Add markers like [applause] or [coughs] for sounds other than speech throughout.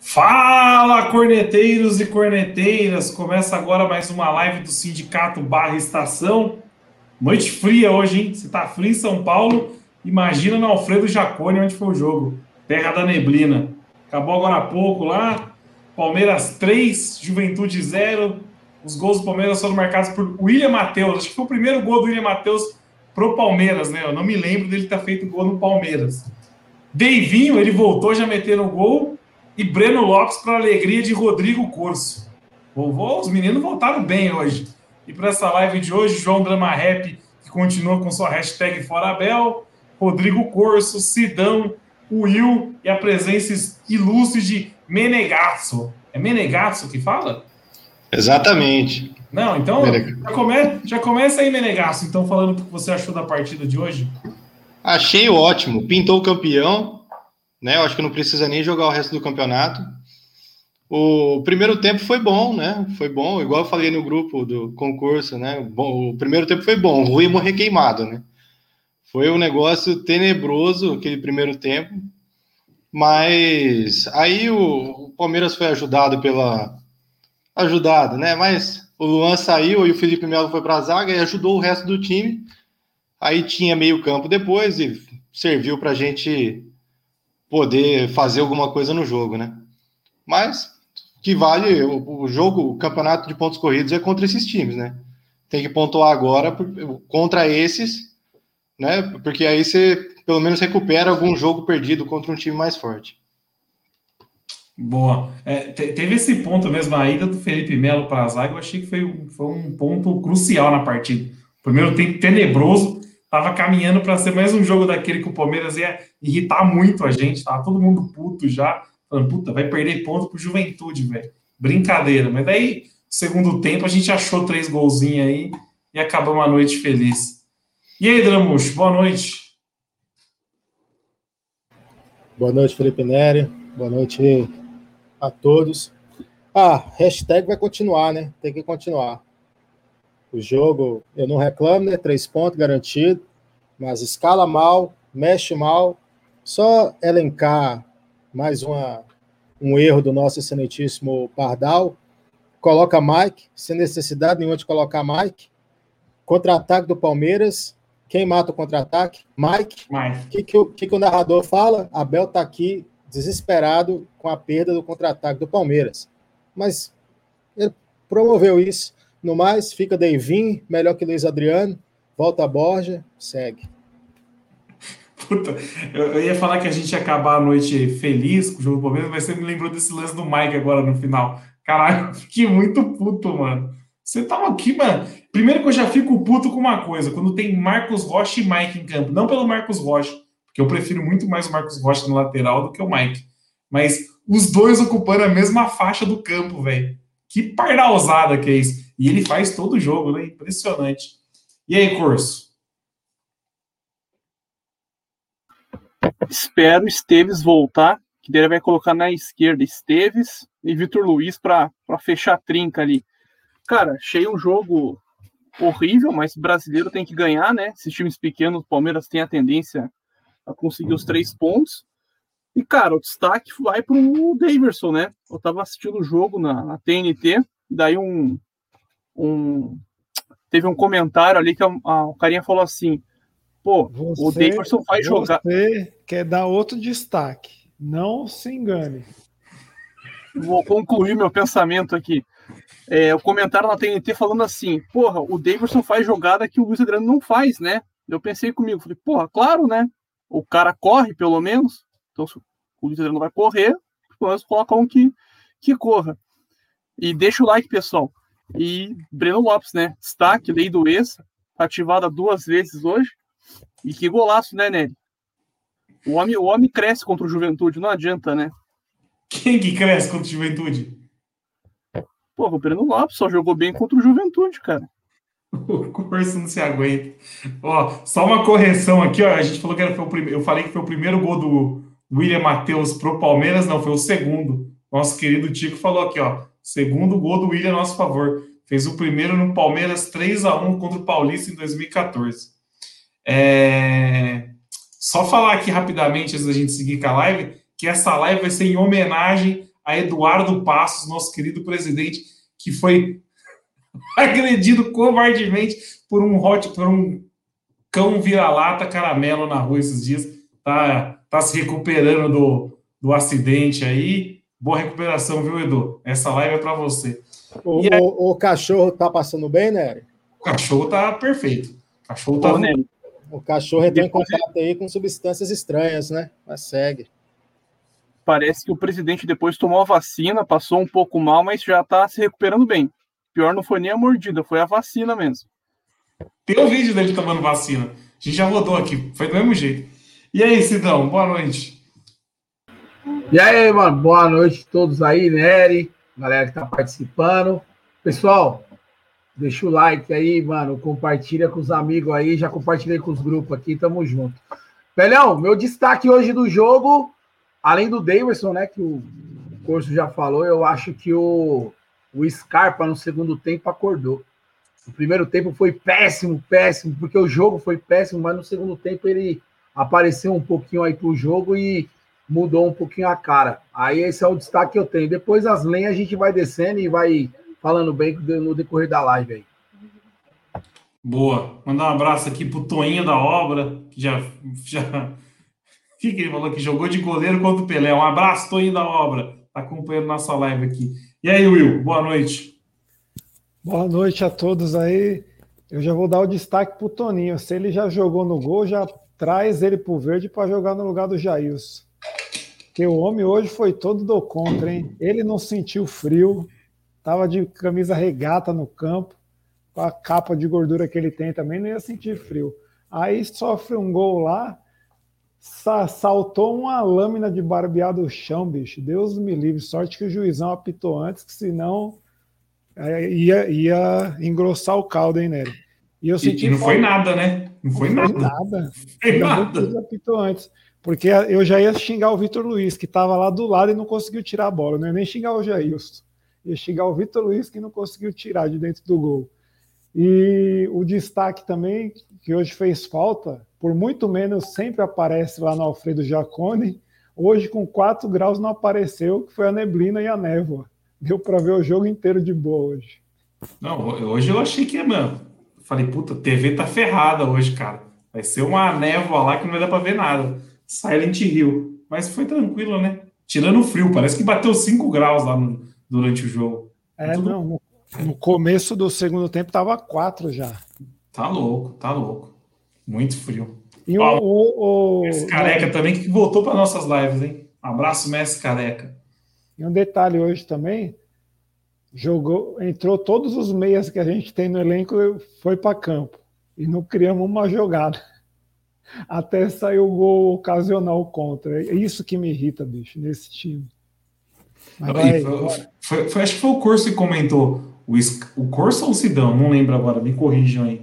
Fala, corneteiros e corneteiras! Começa agora mais uma live do Sindicato Barra Estação. Noite fria hoje, hein? Se tá frio em São Paulo, imagina no Alfredo Jacone onde foi o jogo. Terra da Neblina. Acabou agora há pouco lá. Palmeiras 3, Juventude 0. Os gols do Palmeiras foram marcados por William Matheus. Acho que foi o primeiro gol do William Matheus pro Palmeiras, né? Eu não me lembro dele ter feito gol no Palmeiras. Deivinho, ele voltou já metendo o gol e Breno Lopes para alegria de Rodrigo Corso. Vovô, os meninos voltaram bem hoje. E para essa live de hoje, João Drama Rap, que continua com sua hashtag Forabel, Rodrigo Corso, Sidão, Will e a presença ilustre de Menegasso. É Menegasso que fala? Exatamente. Não, então já, come, já começa aí, Menegasso, então falando o que você achou da partida de hoje. Achei ótimo. Pintou o campeão, né? Eu acho que não precisa nem jogar o resto do campeonato. O primeiro tempo foi bom, né? Foi bom, igual eu falei no grupo do concurso, né? Bom, o primeiro tempo foi bom, o Rui morrer queimado, né? Foi um negócio tenebroso aquele primeiro tempo, mas aí o, o Palmeiras foi ajudado pela. Ajudado, né? Mas o Luan saiu e o Felipe Melo foi para a zaga e ajudou o resto do time. Aí tinha meio campo depois e serviu para a gente poder fazer alguma coisa no jogo, né? Mas que vale o, o jogo, o campeonato de pontos corridos é contra esses times, né? Tem que pontuar agora contra esses, né? Porque aí você pelo menos recupera algum jogo perdido contra um time mais forte. Boa. É, teve esse ponto mesmo, a ida do Felipe Melo para a zaga, eu achei que foi, foi um ponto crucial na partida. Primeiro tempo tenebroso, tava caminhando para ser mais um jogo daquele que o Palmeiras ia irritar muito a gente, tava todo mundo puto já, falando, puta, vai perder ponto pro Juventude, velho. Brincadeira, mas daí, segundo tempo, a gente achou três golzinhos aí e acabou uma noite feliz. E aí, Dramuxo, boa noite. Boa noite, Felipe Neri. Boa noite a todos. Ah, hashtag vai continuar, né? Tem que continuar. O jogo, eu não reclamo, né? Três pontos garantido, mas escala mal, mexe mal. Só elencar mais uma, um erro do nosso excelentíssimo Pardal. Coloca Mike, sem necessidade nenhuma de colocar Mike. Contra-ataque do Palmeiras. Quem mata o contra-ataque? Mike. O que, que, que, que, o narrador fala? Abel está aqui desesperado com a perda do contra-ataque do Palmeiras. Mas ele promoveu isso. No mais, fica Deivin, melhor que Luiz Adriano. Volta a Borja, segue. Puta, eu, ia falar que a gente ia acabar a noite feliz com o jogo do Palmeiras, mas você me lembrou desse lance do Mike agora no final. Caralho, fiquei muito puto, mano. Você tava aqui, mano. Primeiro que eu já fico puto com uma coisa, quando tem Marcos Rocha e Mike em campo. Não pelo Marcos Rocha, porque eu prefiro muito mais o Marcos Rocha no lateral do que o Mike. Mas os dois ocupando a mesma faixa do campo, velho. Que pardalzada que é isso. E ele faz todo o jogo, né? Impressionante. E aí, Curso? Espero Esteves voltar, que ele vai colocar na esquerda Esteves e Vitor Luiz para fechar a trinca ali. Cara, achei um jogo horrível, mas brasileiro tem que ganhar, né? Esses times pequenos, o Palmeiras tem a tendência a conseguir os três pontos. E, cara, o destaque vai para o Daverson, né? Eu tava assistindo o jogo na, na TNT, daí um, um teve um comentário ali que a, a, o carinha falou assim: pô, você, o Davidson vai jogar. Você quer dar outro destaque, não se engane. Vou concluir meu pensamento aqui. É, o comentário na TNT falando assim: porra, o Davidson faz jogada que o Luiz Adriano não faz, né? Eu pensei comigo, falei, porra, claro, né? O cara corre pelo menos, então o Luiz Adriano vai correr, pelo menos coloca um que, que corra. E deixa o like, pessoal. E Breno Lopes, né? Destaque, lei do ex, ativada duas vezes hoje. E que golaço, né, Nelly? O homem, o homem cresce contra o Juventude, não adianta, né? Quem que cresce contra o Juventude? Pô, o Breno Lopes só jogou bem contra o Juventude, cara. [laughs] O curso não se aguenta. Ó, só uma correção aqui, ó. A gente falou que era, foi o primeiro. Eu falei que foi o primeiro gol do William Matheus pro Palmeiras, não, foi o segundo. Nosso querido Tico falou aqui, ó. Segundo gol do William a nosso favor. Fez o primeiro no Palmeiras 3 a 1 contra o Paulista em 2014. É... Só falar aqui rapidamente, antes da gente seguir com a live, que essa live vai ser em homenagem a Eduardo Passos, nosso querido presidente, que foi [laughs] agredido covardemente por um hot, por um cão vira-lata caramelo na rua esses dias. Tá, tá se recuperando do, do acidente aí. Boa recuperação, viu, Edu? Essa live é para você. O, aí, o, o, cachorro tá passando bem, né? O cachorro tá perfeito. O cachorro tá. Bom, o cachorro entrou em contato aí com substâncias estranhas, né? Mas segue. Parece que o presidente depois tomou a vacina, passou um pouco mal, mas já tá se recuperando bem. Pior não foi nem a mordida, foi a vacina mesmo. Tem um vídeo dele tomando vacina. A gente já rodou aqui, foi do mesmo jeito. E aí, Sidão, boa noite. E aí, mano, boa noite a todos aí, Nery, galera que tá participando. Pessoal, deixa o like aí, mano, compartilha com os amigos aí, já compartilhei com os grupos aqui, tamo junto. Pelhão, meu destaque hoje do jogo, além do Davidson, né, que o curso já falou, eu acho que o o Scarpa no segundo tempo acordou. O primeiro tempo foi péssimo, péssimo, porque o jogo foi péssimo, mas no segundo tempo ele apareceu um pouquinho aí pro jogo e mudou um pouquinho a cara. Aí esse é o destaque que eu tenho. Depois as lenhas a gente vai descendo e vai falando bem no decorrer da live aí. Boa. Mandar um abraço aqui pro Toinho da obra, que já. já... O [laughs] que, que ele falou que jogou de goleiro contra o Pelé? Um abraço, Toinho da obra. Tá acompanhando nossa live aqui. E aí, Will, boa noite. Boa noite a todos aí. Eu já vou dar o destaque para o Toninho. Se ele já jogou no gol, já traz ele para o verde para jogar no lugar do Jailson. Porque o homem hoje foi todo do contra, hein? Ele não sentiu frio, tava de camisa regata no campo, com a capa de gordura que ele tem também, não ia sentir frio. Aí sofre um gol lá, saltou uma lâmina de barbear do chão, bicho. Deus me livre. Sorte que o juizão apitou antes, que senão é, ia, ia engrossar o caldo, hein, Nery? E, eu senti e, não foi nada, né? Não foi, não foi nada. nada. Foi nada. apitou antes. Porque eu já ia xingar o Vitor Luiz, que estava lá do lado e não conseguiu tirar a bola. Não ia nem xingar o Jailson. Ia xingar o Vitor Luiz, que não conseguiu tirar de dentro do gol. E o destaque também, que hoje fez falta, por muito menos sempre aparece lá no Alfredo Jacone. Hoje, com 4 graus, não apareceu, que foi a neblina e a névoa. Deu para ver o jogo inteiro de boa hoje. Não, hoje eu achei que, mano, falei, puta, TV tá ferrada hoje, cara. Vai ser uma névoa lá que não vai dar para ver nada. Silent Hill. Mas foi tranquilo, né? Tirando o frio, parece que bateu 5 graus lá no, durante o jogo. É, Tudo... não, no, no começo do segundo tempo tava 4 já. Tá louco, tá louco. Muito frio. E Ó, o, o, Messi Careca também, que voltou para nossas lives, hein? Abraço, Messi Careca. E um detalhe hoje também, jogou, entrou todos os meias que a gente tem no elenco, foi para campo. E não criamos uma jogada. [laughs] Até sair o gol ocasional contra. É isso que me irrita, bicho, nesse time. Vai, foi, foi, foi, acho que foi o Corso que comentou. O, o Corso ou o Sidão? Não lembro agora, me corrijam aí.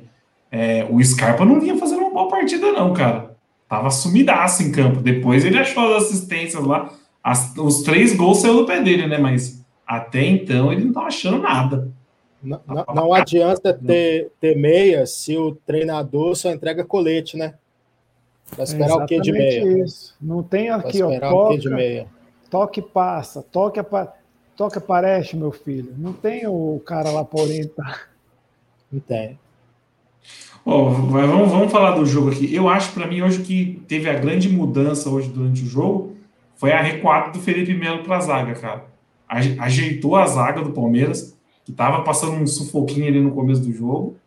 É, o Scarpa não vinha fazendo uma boa partida, não, cara. Tava sumidaço em campo. Depois ele achou as assistências lá. As, os três gols saiu do pé dele, né? Mas até então ele não tava achando nada. Não, não, não adianta ter, ter meia se o treinador só entrega colete, né? Vai esperar é o que de meia? Isso. Não tem aqui, ó. Toca, de meia. Toque passa, toque, toque aparece, meu filho. Não tem o cara lá para orientar. Não tem. Oh, vamos, vamos falar do jogo aqui. Eu acho, para mim, hoje que teve a grande mudança hoje durante o jogo foi a recuada do Felipe Melo para a zaga, cara. Ajeitou a zaga do Palmeiras, que estava passando um sufoquinho ali no começo do jogo.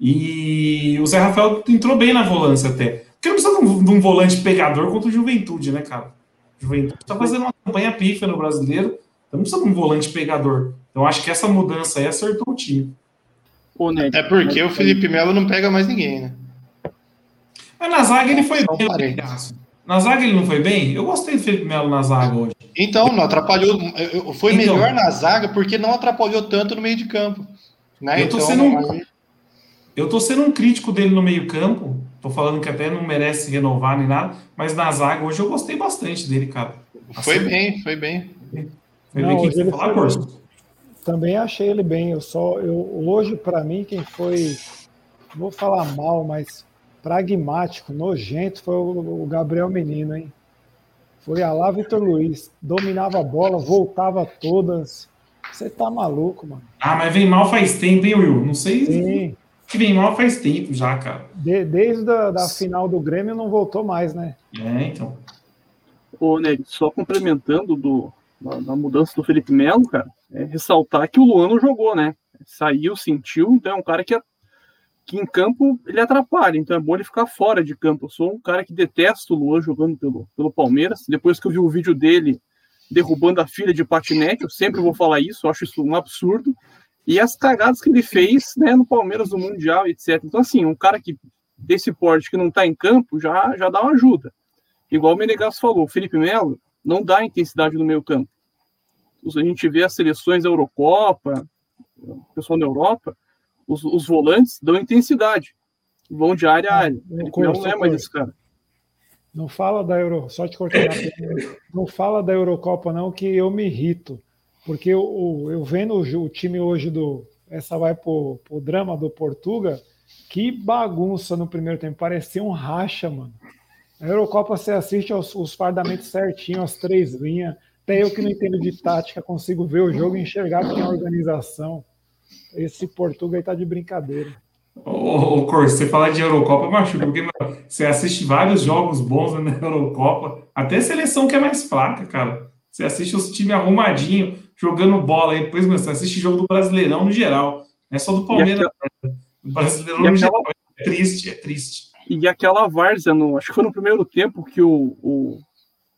E o Zé Rafael entrou bem na volância até. Porque não precisa de um, de um volante pegador contra o Juventude, né, cara? Juventude está fazendo uma campanha pífia no brasileiro, então não precisa de um volante pegador. Então acho que essa mudança aí acertou o time. É porque o Felipe Melo não pega mais ninguém, né? Mas na zaga ele foi bem, Na zaga ele não foi bem? Eu gostei do Felipe Melo na zaga hoje. Então, não atrapalhou. Foi então, melhor na zaga porque não atrapalhou tanto no meio de campo. Né? Eu, tô então, sendo um, eu tô sendo um crítico dele no meio-campo. Tô falando que até não merece renovar nem nada, mas na zaga hoje eu gostei bastante dele, cara. Assim, foi bem, foi bem. Foi não, bem quem falar, foi Também achei ele bem. Eu só, eu, hoje, para mim, quem foi. Vou falar mal, mas pragmático, nojento, foi o, o Gabriel Menino, hein? Foi a lá Vitor Luiz. Dominava a bola, voltava todas. Você tá maluco, mano. Ah, mas vem mal faz tempo, hein, Will? Não sei Sim. Que vem mal faz tempo já, cara. De, desde a da final do Grêmio não voltou mais, né? É, então. Ô, Neg, só complementando do, da, da, mudança do Felipe Melo, cara, é ressaltar que o Luan não jogou, né? Saiu, sentiu, então é um cara que é que em campo ele atrapalha, então é bom ele ficar fora de campo. Eu sou um cara que detesta o Luan jogando pelo, pelo Palmeiras. Depois que eu vi o vídeo dele derrubando a filha de patinete, eu sempre vou falar isso, eu acho isso um absurdo. E as cagadas que ele fez né, no Palmeiras no Mundial, etc. Então, assim, um cara que desse porte que não está em campo já, já dá uma ajuda. Igual o Menegas falou, o Felipe Melo não dá intensidade no meio campo. A gente vê as seleções da Eurocopa, o pessoal da Europa, os, os volantes dão intensidade. Vão de área a área. Não, não é mais esse cara. Não fala da Euro, só te cortar. [coughs] não fala da Eurocopa não, que eu me irrito, porque eu, eu vendo o, time hoje do essa vai pro, pro drama do Portuga, que bagunça no primeiro tempo, parecia um racha, mano. A Eurocopa você assiste os, os fardamentos certinho, as três linhas. Até eu que não entendo de tática consigo ver o jogo e enxergar que tem organização. Esse Portugal aí tá de brincadeira. Ô, ô Cor, você falar de Eurocopa machuca, porque mano, você assiste vários jogos bons na Eurocopa, até seleção que é mais fraca, cara. Você assiste os times arrumadinho, jogando bola, aí depois você assiste jogo do Brasileirão no geral. Não é só do Palmeiras, aquela... o Brasileirão no aquela... geral. É triste, é triste. E aquela várzea, no, acho que foi no primeiro tempo que o, o,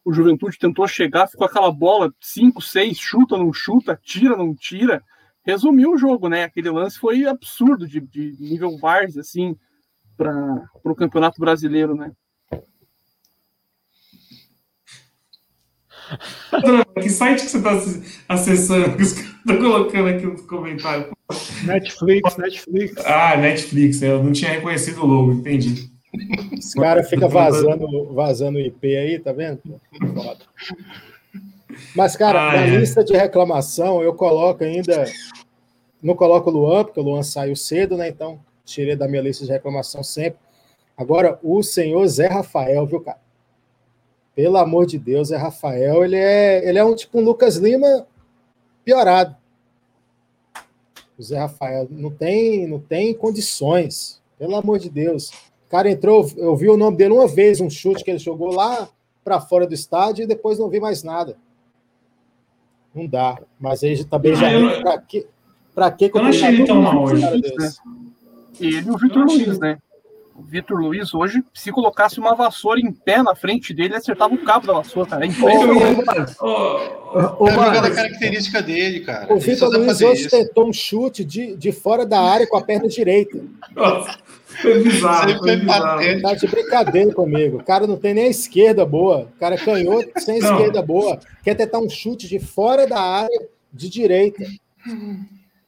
o Juventude tentou chegar, ficou aquela bola 5, 6, chuta, não chuta, tira, não tira resumiu o jogo, né? Aquele lance foi absurdo de, de nível Vars, assim, para o Campeonato Brasileiro, né? Que site que você está acessando? Que estão colocando aqui nos comentários. Netflix, Netflix. Ah, Netflix, eu não tinha reconhecido o logo, entendi. Os caras ficam vazando, vazando IP aí, tá vendo? Foda. Mas, cara, ah, na é. lista de reclamação, eu coloco ainda. Não coloco o Luan, porque o Luan saiu cedo, né? Então, tirei da minha lista de reclamação sempre. Agora, o senhor Zé Rafael, viu, cara? Pelo amor de Deus, Zé Rafael, ele é, ele é um tipo um Lucas Lima piorado. O Zé Rafael não tem, não tem condições. Pelo amor de Deus. O cara entrou, eu vi o nome dele uma vez, um chute que ele jogou lá para fora do estádio e depois não vi mais nada. Não dá. Mas aí também já. Eu... Pra que, pra que eu não achei ele tão mal hoje. Né? Ele e o Vitor Luiz, né? O Vitor Luiz hoje, se colocasse uma vassoura em pé na frente dele, acertava o cabo da vassoura, cara. É impressionante. Oh, é a característica dele, cara. O Vitor Luiz hoje isso. tentou um chute de, de fora da área com a perna direita. Nossa. Foi bizarro. Foi bizarro. Tá de brincadeira comigo. O cara não tem nem a esquerda boa. O cara é canhoto sem não. esquerda boa. Quer tentar um chute de fora da área de direita.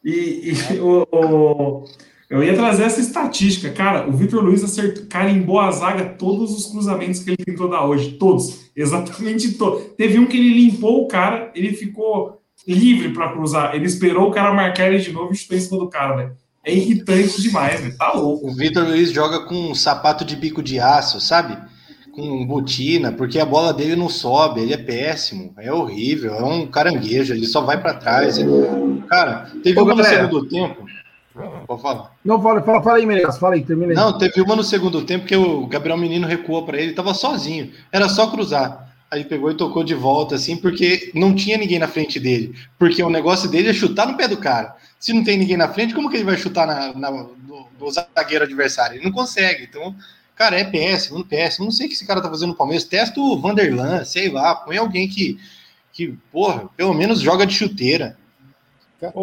E, e o, o, eu ia trazer essa estatística. Cara, o Vitor Luiz acertou, carimbou a zaga todos os cruzamentos que ele tentou dar hoje. Todos. Exatamente todos. Teve um que ele limpou o cara, ele ficou livre para cruzar. Ele esperou o cara marcar ele de novo e chutou em cima do cara, né? é irritante demais, velho. Tá louco. O Vitor Luiz joga com um sapato de bico de aço, sabe? Com botina, porque a bola dele não sobe, ele é péssimo, é horrível, é um caranguejo, ele só vai para trás. Ele... Cara, teve Ô, uma no segundo tempo. Pode falar. Não, fala, fala, fala aí, Menegas, fala aí, termina aí. Não, teve uma no segundo tempo que o Gabriel Menino recuou para ele, tava sozinho, era só cruzar. Aí pegou e tocou de volta, assim, porque não tinha ninguém na frente dele. Porque o negócio dele é chutar no pé do cara. Se não tem ninguém na frente, como que ele vai chutar na, na no, no, zagueiro adversário? Ele não consegue. Então, cara, é péssimo, péssimo. Não sei o que esse cara tá fazendo no Palmeiras. Testa o Vanderlan, sei lá, põe alguém que, que, porra, pelo menos joga de chuteira.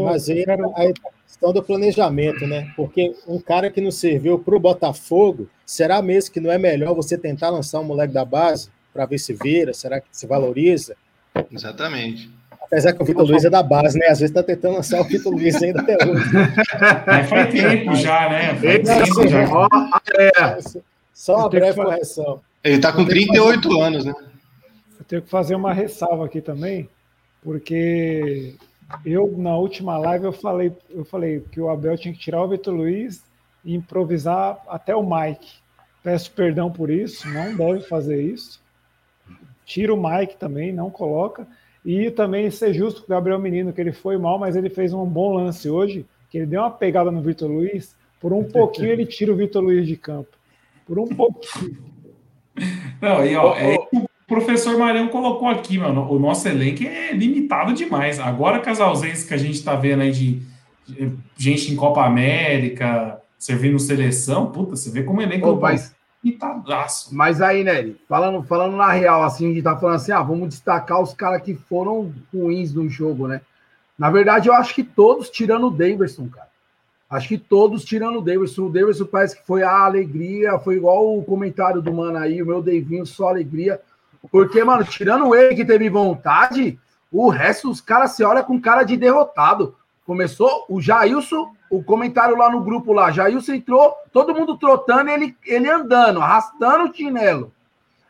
Mas aí a questão do planejamento, né? Porque um cara que não serviu para o Botafogo, será mesmo que não é melhor você tentar lançar um moleque da base? para ver se vira, será que se valoriza? Exatamente. Apesar que o Vitor Luiz é da base, né? Às vezes tá tentando lançar o Vitor Luiz ainda até hoje. É, faz tempo já, né? Faz tempo já. Ó, é. Só uma breve correção. Ele tá com 38 anos, né? Eu tenho que fazer uma ressalva aqui também, porque eu na última live eu falei, eu falei que o Abel tinha que tirar o Vitor Luiz e improvisar até o Mike. Peço perdão por isso, não deve fazer isso. Tira o Mike também, não coloca. E também ser justo com o Gabriel Menino, que ele foi mal, mas ele fez um bom lance hoje, que ele deu uma pegada no Vitor Luiz. Por um pouquinho ele tira o Vitor Luiz de campo. Por um pouquinho. Não, e ó, é isso professor Marião colocou aqui, mano. O nosso elenco é limitado demais. Agora com as ausências que a gente tá vendo aí de, de gente em Copa América, servindo seleção, puta, você vê como o elenco Pô, do mas, limitadaço. mas aí, Nery, falando, falando na real, assim, a gente tá falando assim, ah, vamos destacar os caras que foram ruins no jogo, né? Na verdade, eu acho que todos tirando o Daverson, cara. Acho que todos tirando o Daverson. O Daverson parece que foi a alegria, foi igual o comentário do mano aí, o meu Davinho, só alegria. Porque, mano, tirando ele que teve vontade, o resto, os caras se olham com cara de derrotado. Começou o Jailson, o comentário lá no grupo lá, Jailson entrou, todo mundo trotando, ele, ele andando, arrastando o chinelo.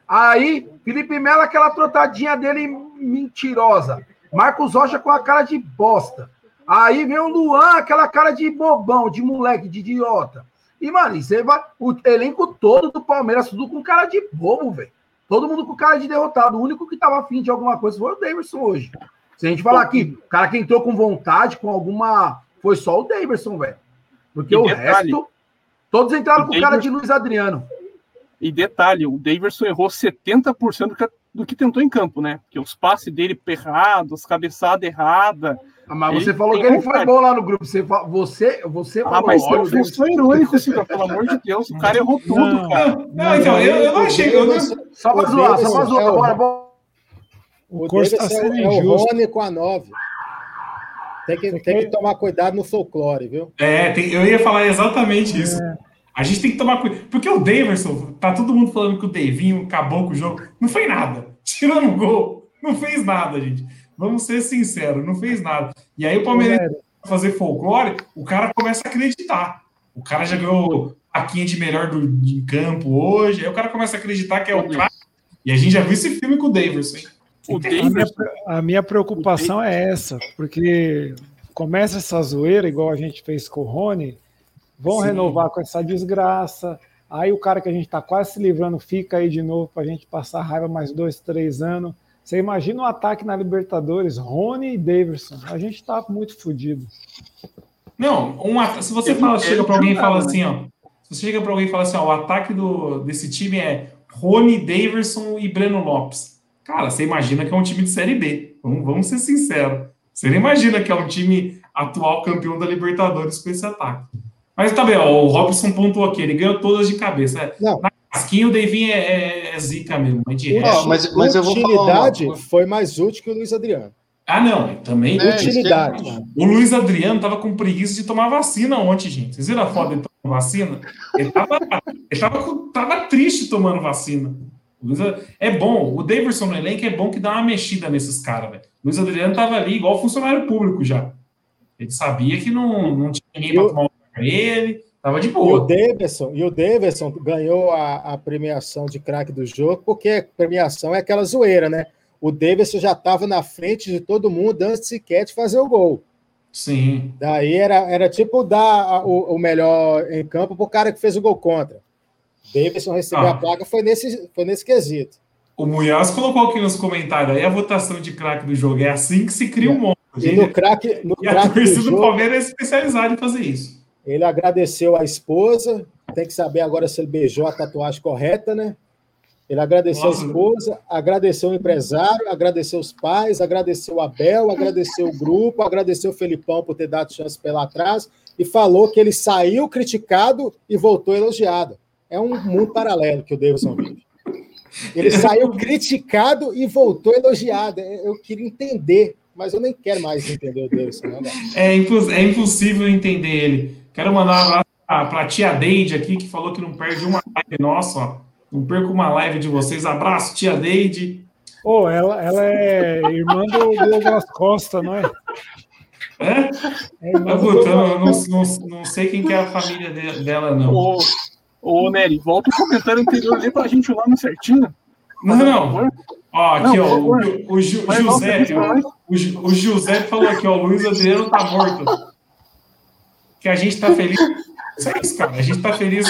Aí, Felipe Melo, aquela trotadinha dele mentirosa. Marcos Rocha com a cara de bosta. Aí vem o Luan, aquela cara de bobão, de moleque, de idiota. E, mano, você vai. O elenco todo do Palmeiras, tudo com cara de bobo, velho. Todo mundo com cara de derrotado. O único que tava afim de alguma coisa foi o Davidson hoje. Se a gente falar aqui, o cara que entrou com vontade, com alguma. Foi só o Davidson, velho. Porque E o detalhe, resto. Todos entraram com cara Davidson- de Luiz Adriano. E detalhe, o Daverson errou 70% do que, do que tentou em campo, né? Porque os passes dele errados, cabeçada errada. Ah, Mas Ele você falou que ele foi bom lá no grupo. Você, você, você Ah, falou mas olha, Davidson- só irônico, Silvio, pelo amor de Deus. O cara errou tudo, Não. cara. Não, então, eu, eu não achei. Eu não, Só pra O zoar, só pra Davidson zoar. é o- Bora, bora. O Davidson tá sendo é, é o. Rony com a 9. Tem que, tem que tomar cuidado no folclore, viu? É, tem- eu ia falar exatamente isso. A gente tem que tomar cuidado. Porque o Daverson, tá todo mundo falando que o Davinho acabou com o jogo. Não foi nada. Tirando o gol, não fez nada, gente. Vamos ser sinceros, não fez nada. E aí o Palmeiras fazer folclore, o cara começa a acreditar. O cara já ganhou plaquinha de melhor do, de campo hoje, aí o cara começa a acreditar que é o cara. E a gente já viu esse filme com o hein? O A minha, a minha preocupação é essa, porque começa essa zoeira, igual a gente fez com o Rony, vão Sim. renovar com essa desgraça. Aí o cara que a gente está quase se livrando fica aí de novo para a gente passar raiva mais dois, três anos. Você imagina um ataque na Libertadores, Rony e Davidson. A gente está muito fodido. Não, um at- se você Ele fala, chega pra alguém e fala né? assim, ó. Se você chega pra alguém e fala assim, ó, o ataque do, desse time é Rony, Daverson e Breno Lopes. Cara, você imagina que é um time de Série B. Vamos, vamos ser sinceros. Você não imagina que é um time atual campeão da Libertadores com esse ataque. Mas tá bem, ó, o Robson pontuou aqui, ele ganhou todas de cabeça. Não. Na casquinha o Davinho é, é- é zica mesmo, mas de resto... mas, mas eu vou falar. foi mais útil que o Luiz Adriano. Ah, não, também... É, Utilidade. isso O Luiz Adriano tava com preguiça de tomar vacina ontem, gente. Vocês viram a foto dele tomando vacina? Ele tava, ele tava, com- tava triste tomando vacina. É bom, o Davidson no elenco é bom que dá uma mexida nesses caras, velho. O Luiz Adriano tava ali igual funcionário público já. Ele sabia que não, não tinha ninguém pra Eu- tomar um lugar pra ele, tava de E o boa. Davidson, e o Davidson ganhou a, a premiação de craque do jogo, porque premiação é aquela zoeira, né? O Davidson já estava na frente de todo mundo antes sequer de fazer o gol. Sim. Daí era, era tipo dar o, o melhor em campo pro cara que fez o gol contra. Davidson recebeu Ah. a placa, foi nesse, foi nesse quesito. O Munhoz colocou aqui nos comentários aí a votação de craque do jogo. É assim que se cria um monte. E no craque, no E a craque do torcida do jogo, Palmeiras é especializada em fazer isso. Ele agradeceu a esposa, tem que saber agora se ele beijou a tatuagem correta, né? Ele agradeceu a esposa, agradeceu o empresário, agradeceu os pais, agradeceu o Abel, agradeceu o grupo, agradeceu o Felipão por ter dado chance pela atrás e falou que ele saiu criticado e voltou elogiado. É um mundo paralelo que o Davidson vive. Ele saiu criticado e voltou elogiado. Eu queria entender, mas eu nem quero mais entender o Davidson. Né? É, é impossível entender ele. Quero mandar um abraço pra, pra tia Deide aqui, que falou que não perde uma live nossa, ó. Não perco uma live de vocês. Abraço, tia Deide. Oh, ela, ela é irmã do Douglas Costa, não é? É? é irmã Puta, não, não, não, não, sei quem que é a família dela, não. Ô, ô Nery, volta o comentário anterior ali pra gente o nome certinho. Não, não. Ó, aqui, não, ó, o, o, o Ju, José, o, o, José falou aqui, ó, o Luiz Adriano tá morto. Que a gente tá feliz. Isso é isso, cara. A gente tá feliz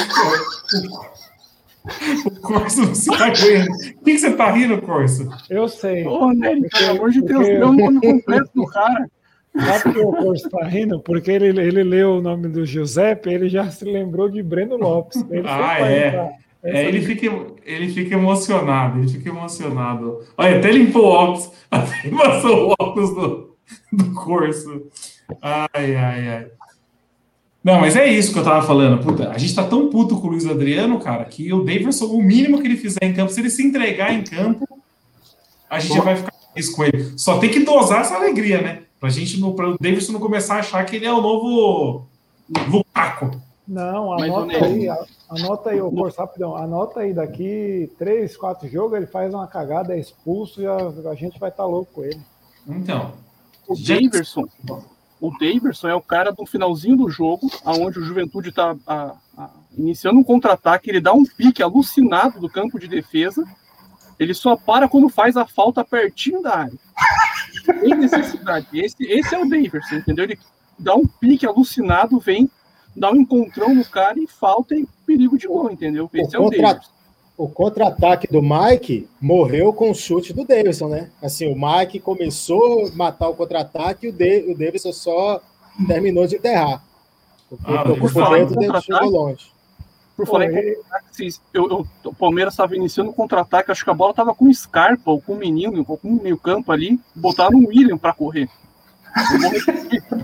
o, o Corso não se tá ganhando. O que, que você tá rindo, Corso? Eu sei. Ô, Nery, pelo amor de Deus, deu o nome completo do cara. Sabe por que o Corso tá rindo? Porque ele, ele leu o nome do Giuseppe, ele já se lembrou de Breno Lopes. Ele ah, é. É, ele, fica, ele fica emocionado, ele fica emocionado. Olha, até limpou o óculos, [laughs] até passou o óculos do, do curso. Ai, ai, ai. Não, mas é isso que eu tava falando. Puta, a gente tá tão puto com o Luiz Adriano, cara, que o Davidson, o mínimo que ele fizer em campo, se ele se entregar em campo, a gente já vai ficar feliz com ele. Só tem que dosar essa alegria, né? Pra gente, para o Davidson não começar a achar que ele é o novo Lukaku. Não, anota aí, anota aí, o Corso, rapidão, anota aí, daqui três, quatro jogos, ele faz uma cagada, é expulso e a, a gente vai estar tá louco com ele. Então. O Daverson, o Daverson é o cara do finalzinho do jogo, aonde o Juventude está iniciando um contra-ataque, ele dá um pique alucinado do campo de defesa, ele só para quando faz a falta pertinho da área. Tem necessidade. Esse, esse é o Daverson, entendeu? Ele dá um pique alucinado, vem dá um encontrão no cara e falta e perigo de gol, entendeu? Esse o é o contra... O contra-ataque do Mike morreu com o chute do Davidson, né? Assim, o Mike começou a matar o contra-ataque e o, de... o Davidson só terminou de enterrar. Porque ah, por dentro, chegou longe. Por falar em eu, eu, o Palmeiras estava iniciando um contra-ataque, acho que a bola estava com o Scarpa ou com o menino, ou com o meio campo ali, botaram o William para correr.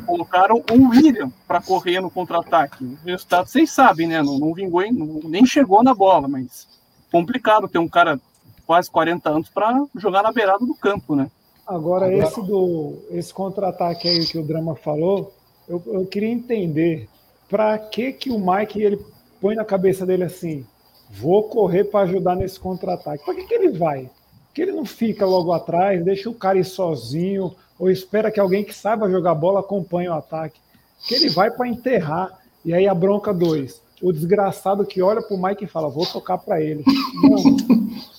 Colocaram o William para correr no contra-ataque. O resultado vocês sabem, né? Não, não vingou, não, nem chegou na bola, mas complicado ter um cara quase 40 anos para jogar na beirada do campo, né? Agora, esse do esse contra-ataque aí que o Drama falou, eu, eu queria entender para que que o Mike ele põe na cabeça dele assim, vou correr para ajudar nesse contra-ataque. Para que que ele vai? Que ele não fica logo atrás, deixa o cara ir sozinho, ou espera que alguém que saiba jogar bola acompanhe o ataque. Que ele vai para enterrar. E aí a bronca dois. O desgraçado que olha pro Mike e fala: vou tocar para ele. [laughs] Não.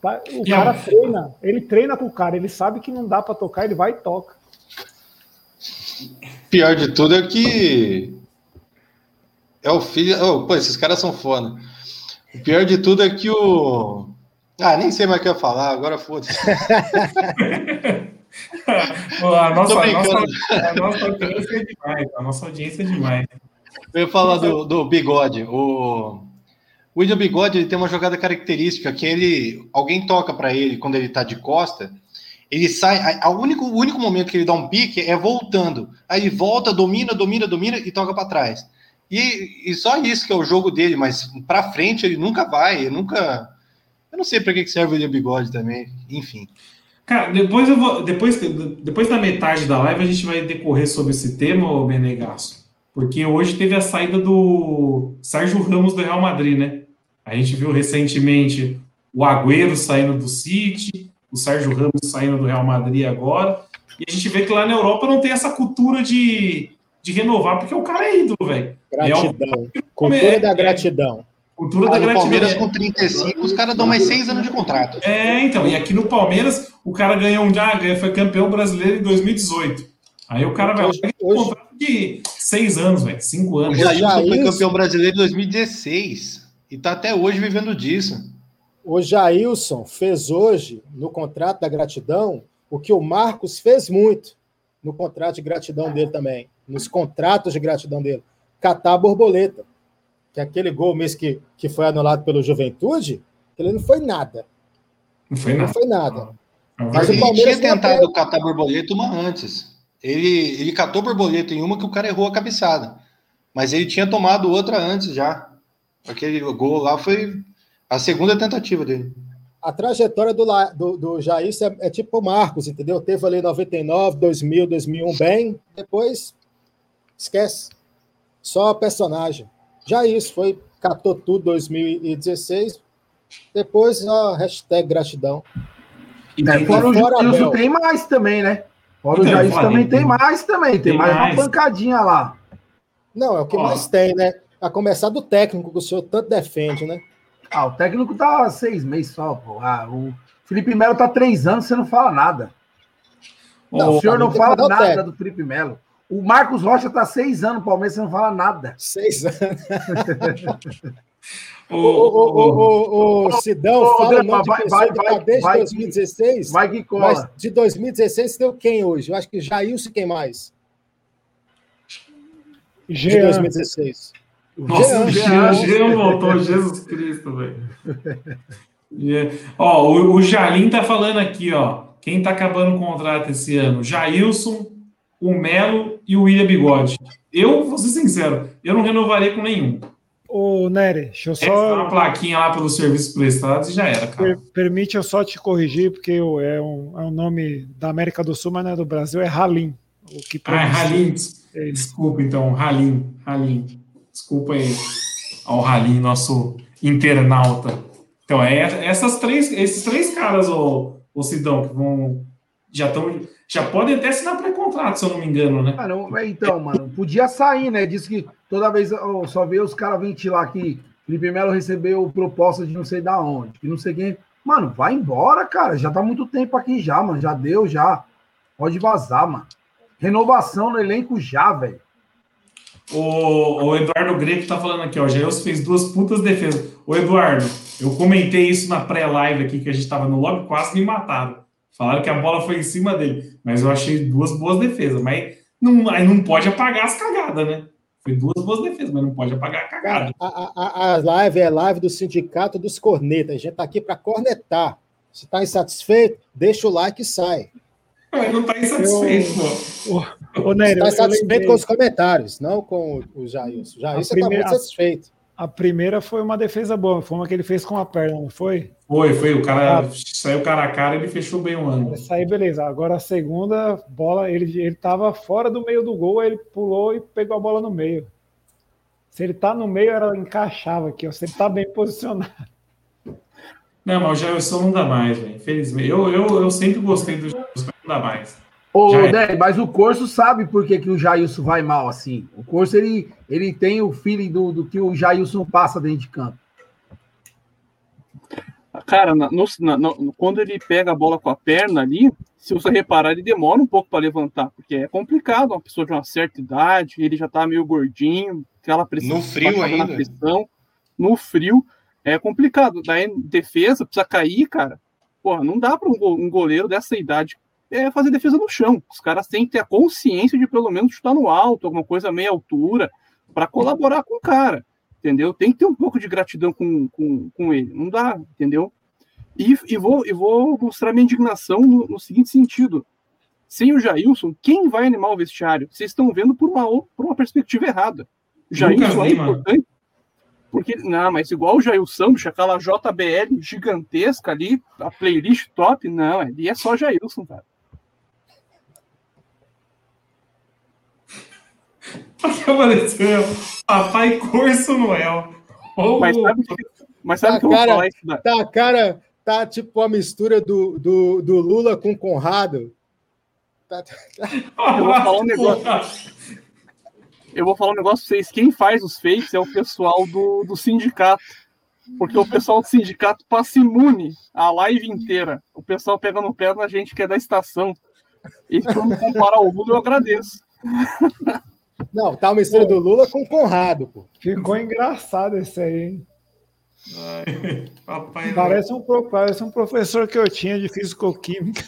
Tá, o cara treina, ele treina com o cara, ele sabe que não dá para tocar, ele vai e toca. Pior de tudo é que é o filho. Oh, pô, esses caras são foda. O pior de tudo é que o. Ah, nem sei mais o que eu ia falar, agora foda-se. [laughs] a, nossa, a, nossa, a nossa audiência é demais. A nossa audiência é demais. Eu ia falar do, do bigode. O, o William Bigode ele tem uma jogada característica que ele alguém toca para ele quando ele está de costa. Ele sai. A, único, o único momento que ele dá um pique é voltando. Aí ele volta, domina, domina, domina e toca para trás. E, e, só isso que é o jogo dele, mas para frente ele nunca vai, ele nunca. Eu não sei para que serve o William Bigode também, enfim. Cara, depois eu vou. Depois, depois da metade da live a gente vai decorrer sobre esse tema, Benegasso. Porque hoje teve a saída do Sérgio Ramos do Real Madrid, né? A gente viu recentemente o Agüero saindo do City, o Sérgio Ramos saindo do Real Madrid agora. E a gente vê que lá na Europa não tem essa cultura de, de renovar, porque o cara é ídolo, velho. Gratidão. É cultura é, da gratidão. Cultura ah, da gratidão. Palmeiras com 35, os caras dão mais seis anos de contrato. É, então. E aqui no Palmeiras, o cara ganhou um já, foi campeão brasileiro em 2018. Aí o cara vai hoje, um contrato de seis anos, velho, cinco anos. O Jailson foi campeão brasileiro em 2016 e tá até hoje vivendo disso. O Jailson fez hoje, no contrato da gratidão, o que o Marcos fez muito no contrato de gratidão dele também, nos contratos de gratidão dele, catar a borboleta que aquele gol mesmo que, que foi anulado pelo Juventude, ele não foi nada. Não foi nada. Não foi nada. Mas ele tinha tentado catar borboleta uma antes. Ele, ele catou borboleta em uma que o cara errou a cabeçada. Mas ele tinha tomado outra antes já. Aquele gol lá foi a segunda tentativa dele. A trajetória do, do, do Jair é, é tipo o Marcos, entendeu? Teve ali 99, 2000, 2001 bem, depois esquece. Só personagem. Já isso foi, catou tudo 2016, Depois, a hashtag gratidão. É, fora o Jailson tem mais também, né? Fora então, o Jailson também tem mais também. Tem, tem mais, mais, uma pancadinha lá. Não, é o que Ó. mais tem, né? A começar do técnico, que o senhor tanto defende, né? Ah, o técnico tá seis meses só, pô. Ah, o Felipe Melo tá três anos, você não fala nada. Não, o senhor não fala nada do Felipe Melo. O Marcos Rocha tá seis anos, o Palmeiras, você não fala nada. Seis anos. [laughs] o, Sidão fala o nome de pessoa vai, vai, desde vai, 2016. Vai que cola. Mas de 2016 deu quem hoje? Eu acho que Jailson quem mais? Jean. De 2016. Nossa, o Jean, Jean voltou, Jesus Cristo, velho. [laughs] Yeah. Ó, o, o Jalim tá falando aqui, ó. Quem tá acabando o contrato esse ano? Jailson, o Melo e o William Bigode. Eu vou ser sincero, eu não renovarei com nenhum. Ô, Nery, deixa eu só. É uma plaquinha lá pelos serviços prestados e já era, cara. Per permite eu só te corrigir, porque é um, é um nome da América do Sul, mas não é do Brasil, é Halim. O que ah, é Halim. Desculpa, então, Halim. Halim. Desculpa aí ao Halim, nosso internauta. Então, é essas três, esses três caras, o, o Sidão, que vão. Já estão. Já podem até assinar pré-contrato, se eu não me engano, né? Ah, não, então, mano, podia sair, né? Diz que toda vez oh, só vê os caras ventilar que Felipe Melo recebeu proposta de não sei da onde, que não sei quem. Mano, vai embora, cara. Já tá muito tempo aqui já, mano. Já deu, já. Pode vazar, mano. Renovação no elenco já, velho. O, o, Eduardo Greco tá falando aqui, ó. Jailson fez duas putas defesas. Ô, Eduardo, eu comentei isso na pré-live aqui, que a gente tava no lobby, quase me mataram. Falaram que a bola foi em cima dele. Mas eu achei duas boas defesas. Mas não, não pode apagar as cagadas, né? Foi duas boas defesas, mas não pode apagar a cagada. A, a, a live é live do Sindicato dos Cornetas. A gente tá aqui para cornetar. Se tá insatisfeito, deixa o like e sai. Mas não tá insatisfeito, eu... pô. Ô, Nery, tá insatisfeito com os comentários, não com o Jailson. Jailson tá muito satisfeito. A primeira foi uma defesa boa, foi uma que ele fez com a perna, não foi? Foi, foi. O cara ah, saiu cara a cara e ele fechou bem o ângulo. Isso aí, beleza. Agora a segunda bola, ele, ele tava fora do meio do gol, aí ele pulou e pegou a bola no meio. Se ele tá no meio, ela encaixava aqui, ó. Se ele tá bem posicionado. Não, mas o Jailson não dá mais, velho. Infelizmente. Eu, eu, eu sempre gostei do Jailson, mas não dá mais. Ô, Dé, mas o Corso sabe por que, que o Jailson vai mal assim. O Corso ele, ele tem o feeling do, do que o Jailson passa dentro de campo. Cara, no, no, quando ele pega a bola com a perna ali, se você reparar, ele demora um pouco para levantar, porque é complicado, uma pessoa de uma certa idade, ele já tá meio gordinho, aquela pressão. No frio ainda. Pressão, no frio, é complicado. Daí, defesa, precisa cair, cara. Porra, não dá para um goleiro dessa idade é fazer defesa no chão. Os caras têm que ter a consciência de pelo menos chutar no alto, alguma coisa meia altura, para colaborar com o cara, entendeu? Tem que ter um pouco de gratidão com, com, com ele. Não dá, entendeu? E, e, vou, e vou mostrar minha indignação no, no seguinte sentido. Sem o Jailson, quem vai animar o vestiário? Vocês estão vendo por uma, por uma perspectiva errada. O Jailson é importante. Porque, não, mas igual o Jailson, bicho, aquela JBL gigantesca ali, a playlist top, não, ali é só Jailson, cara. Apareceu Papai Corso Noel. Oh. Mas sabe, mas sabe tá que eu vou cara, falar isso? Da... Tá, cara, tá tipo a mistura do, do, do Lula com Conrado. Tá, tá. Eu vou falar um [laughs] negócio. Eu vou falar um negócio pra vocês. Quem faz os fakes é o pessoal do, do sindicato. Porque o pessoal do sindicato passa imune a live inteira. O pessoal pega no pé da gente que é da estação. E quando comparar o Lula, eu agradeço. [laughs] Não, tá uma história do Lula com o Conrado, pô. Ficou engraçado esse aí, hein? Ai, parece, um, parece um professor que eu tinha de fisicoquímica.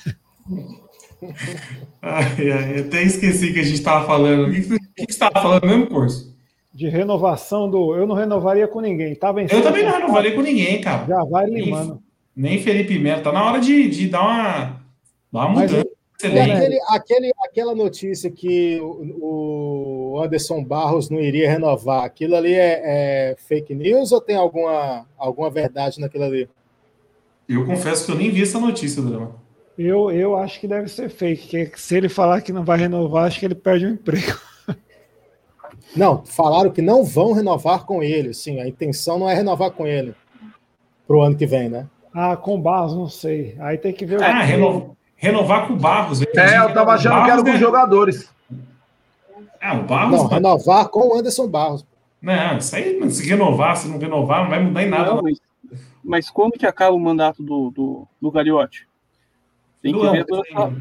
Ai, ai, até esqueci que a gente estava falando. O que, que, que você estava falando mesmo, curso? De renovação do. Eu não renovaria com ninguém. Tava eu também não renovaria com ninguém, cara. Já vai limando. Nem, nem Felipe Melo. Tá na hora de, de dar uma, dar uma mudança. E aquele, aquele, aquela notícia que o Anderson Barros não iria renovar, aquilo ali é, é, fake news ou tem alguma, alguma verdade naquilo ali? Eu confesso que eu nem vi essa notícia, Drama. Eu, eu acho que deve ser fake, que se ele falar que não vai renovar, acho que ele perde o emprego. [laughs] Não, falaram que não vão renovar com ele, sim, a intenção não é renovar com ele. pro ano que vem, né? Ah, com Barros, não sei. Aí tem que ver o. Ah, renovar, com o Barros. É, eu tava achando que era com os jogadores. Ah, o Barros. Não, renovar com o Anderson Barros. Não, isso aí, se renovar, se não renovar, não vai mudar em nada. Não, mas, mas quando que acaba o mandato do, do, do Gariotti? Tem que ver toda essa-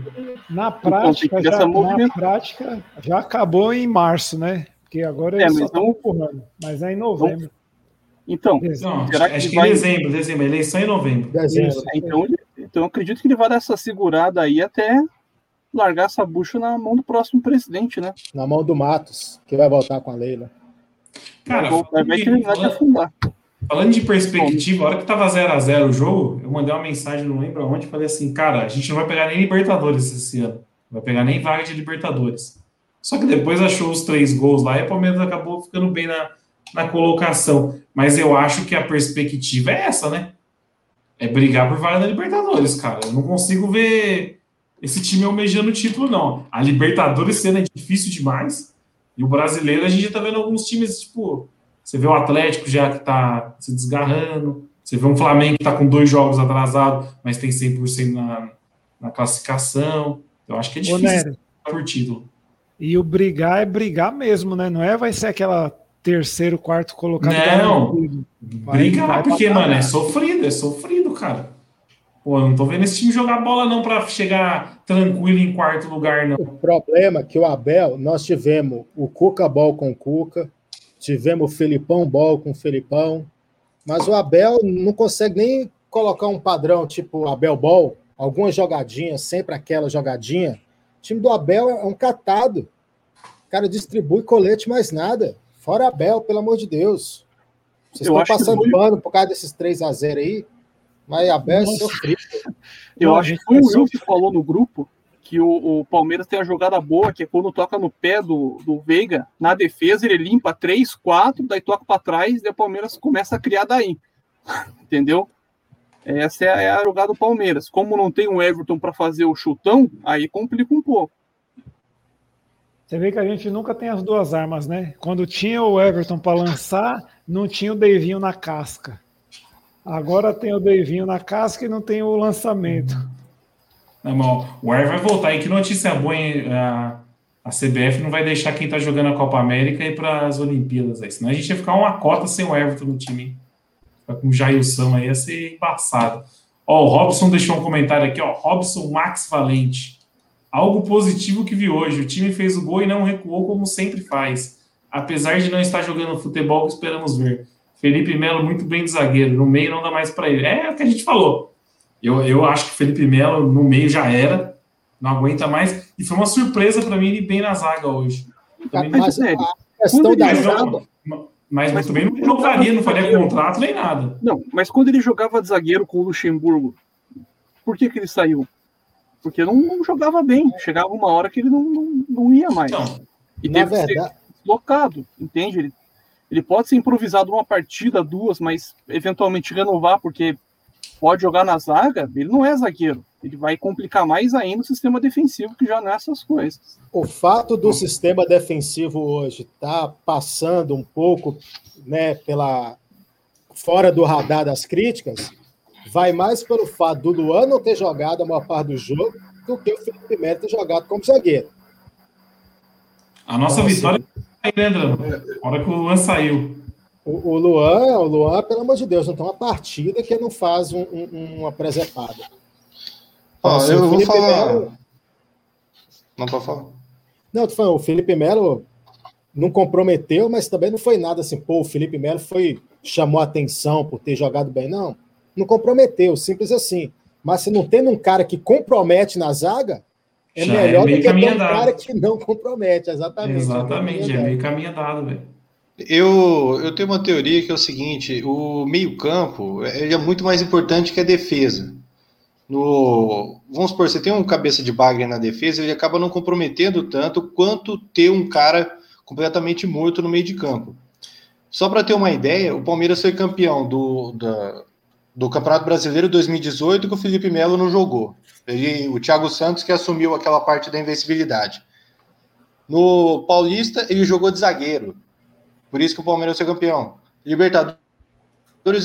Na prática, já, essa na prática, já acabou em março, né? Porque agora É, eles mas não- empurrando. Mas é em novembro. Então, Não, Será acho, que acho que vai- em dezembro, dezembro, eleição é em novembro. Dezembro. Isso. então, ele- então eu acredito que ele vai dar essa segurada aí até largar essa bucha na mão do próximo presidente, né? Na mão do Matos, que vai voltar com a Leila. Cara, vai, vai falando de- terminar de afundar. Falando de perspectiva, a hora que tava 0x0 o jogo, eu mandei uma mensagem, não lembro aonde, falei assim, cara, a gente não vai pegar nem Libertadores esse ano. Não vai pegar nem vaga de Libertadores. Só que depois achou os três gols lá e o Palmeiras acabou ficando bem na, na colocação. Mas eu acho que a perspectiva é essa, né? É brigar por vaga da Libertadores, cara. Eu não consigo ver esse time almejando o título, não. A Libertadores sendo é difícil demais. E o brasileiro, a gente já tá vendo alguns times, tipo, você vê o Atlético já que tá se desgarrando, você vê um Flamengo que tá com dois jogos atrasados, mas tem 100% na, na classificação. Eu acho que é Ô, difícil Nery, por título. e o brigar é brigar mesmo, né? Não é vai ser aquela terceiro, quarto colocado. Não. Vai- Brigar, vai porque, mano, é sofrido, é sofrido, cara. Pô, eu não tô vendo esse time jogar bola não pra chegar tranquilo em quarto lugar, não. O problema é que o Abel, nós tivemos o Cuca Ball com o Cuca, tivemos o Felipão Ball com o Felipão, mas o Abel não consegue nem colocar um padrão tipo Abel Ball, algumas jogadinhas, sempre aquela jogadinha. O time do Abel é um catado. O cara distribui colete mais nada. Fora Abel, pelo amor de Deus. Vocês Eu estão passando foi- pano por causa desses 3 a 0 aí, mas Abel é Nossa. sofrido. Eu acho que foi o Will que falou no grupo que o, o Palmeiras tem a jogada boa, que é quando toca no pé do, do Veiga, na defesa, ele limpa 3, 4, daí toca para trás, daí o Palmeiras começa a criar daí. [laughs] Entendeu? Essa é a, é a jogada do Palmeiras. Como não tem um Everton para fazer o chutão, aí complica um pouco. Você vê que a gente nunca tem as duas armas, né? Quando tinha o Everton para lançar, não tinha o Deivinho na casca. Agora tem o Deivinho na casca e não tem o lançamento. Não, mas, ó, o Ar vai voltar. E que notícia boa, hein? A, CBF não vai deixar quem tá jogando a Copa América ir para as Olimpíadas aí. Senão a gente ia ficar uma cota sem o Everton no time. com o Jailson aí ia ser embaçado. Ó, o Robson deixou um comentário aqui, ó. Robson Max Valente. Algo positivo que vi hoje. O time fez o gol e não recuou como sempre faz. Apesar de não estar jogando futebol que esperamos ver. Felipe Melo muito bem de zagueiro. No meio não dá mais para ele. É o que a gente falou. Eu, eu acho que o Felipe Melo no meio já era. Não aguenta mais. E foi uma surpresa para mim ele bem na zaga hoje. Também não- Mas sério, a questão da mas, zaga, não, mas, Mas também não jogaria, não faria contrato nem nada. Não, mas quando ele jogava de zagueiro com o Luxemburgo, por que, que ele saiu? Porque não, não jogava bem. Chegava uma hora que ele não, não, não ia mais. Então, e na teve que ser verdade, deslocado, entende? Ele, ele pode ser improvisado uma partida, duas, mas eventualmente renovar, porque pode jogar na zaga, ele não é zagueiro. Ele vai complicar mais ainda o sistema defensivo, que já não é essas coisas. o fato do sistema defensivo hoje estar passando um pouco né, pela fora do radar das críticas vai mais pelo fato do Luan não ter jogado a maior parte do jogo do que o Felipe Melo ter jogado como zagueiro. a nossa Nossa. vitória aí, né, André? Na hora que o Luan saiu. O, o Luan, o Luan, pelo amor de Deus, não tem uma partida que não faz um- um- uma presepada. Ó, Assim, eu o vou Felipe falar. Melo- Não pode falar. Não, tô falando, o Felipe Melo não comprometeu, mas também não foi nada assim, pô, o Felipe Melo foi chamou a atenção por ter jogado bem, não. Não comprometeu, simples assim. Mas se não tem um cara que compromete na zaga, é Já é melhor do meio que ter um cara que não compromete, exatamente. Exatamente, é É meio caminho andado, velho. Eu, eu tenho uma teoria que é o seguinte: o meio-campo ele é muito mais importante que a defesa. No, vamos supor, você tem um cabeça de bagre na defesa, ele acaba não comprometendo tanto quanto ter um cara completamente morto no meio de campo. Só para ter uma ideia, o Palmeiras foi campeão do, da- do Campeonato Brasileiro 2018 que o Felipe Melo não jogou. Ele, o Thiago Santos que assumiu aquela parte da invencibilidade. No Paulista, ele jogou de zagueiro. Por isso que o Palmeiras foi campeão. Libertadores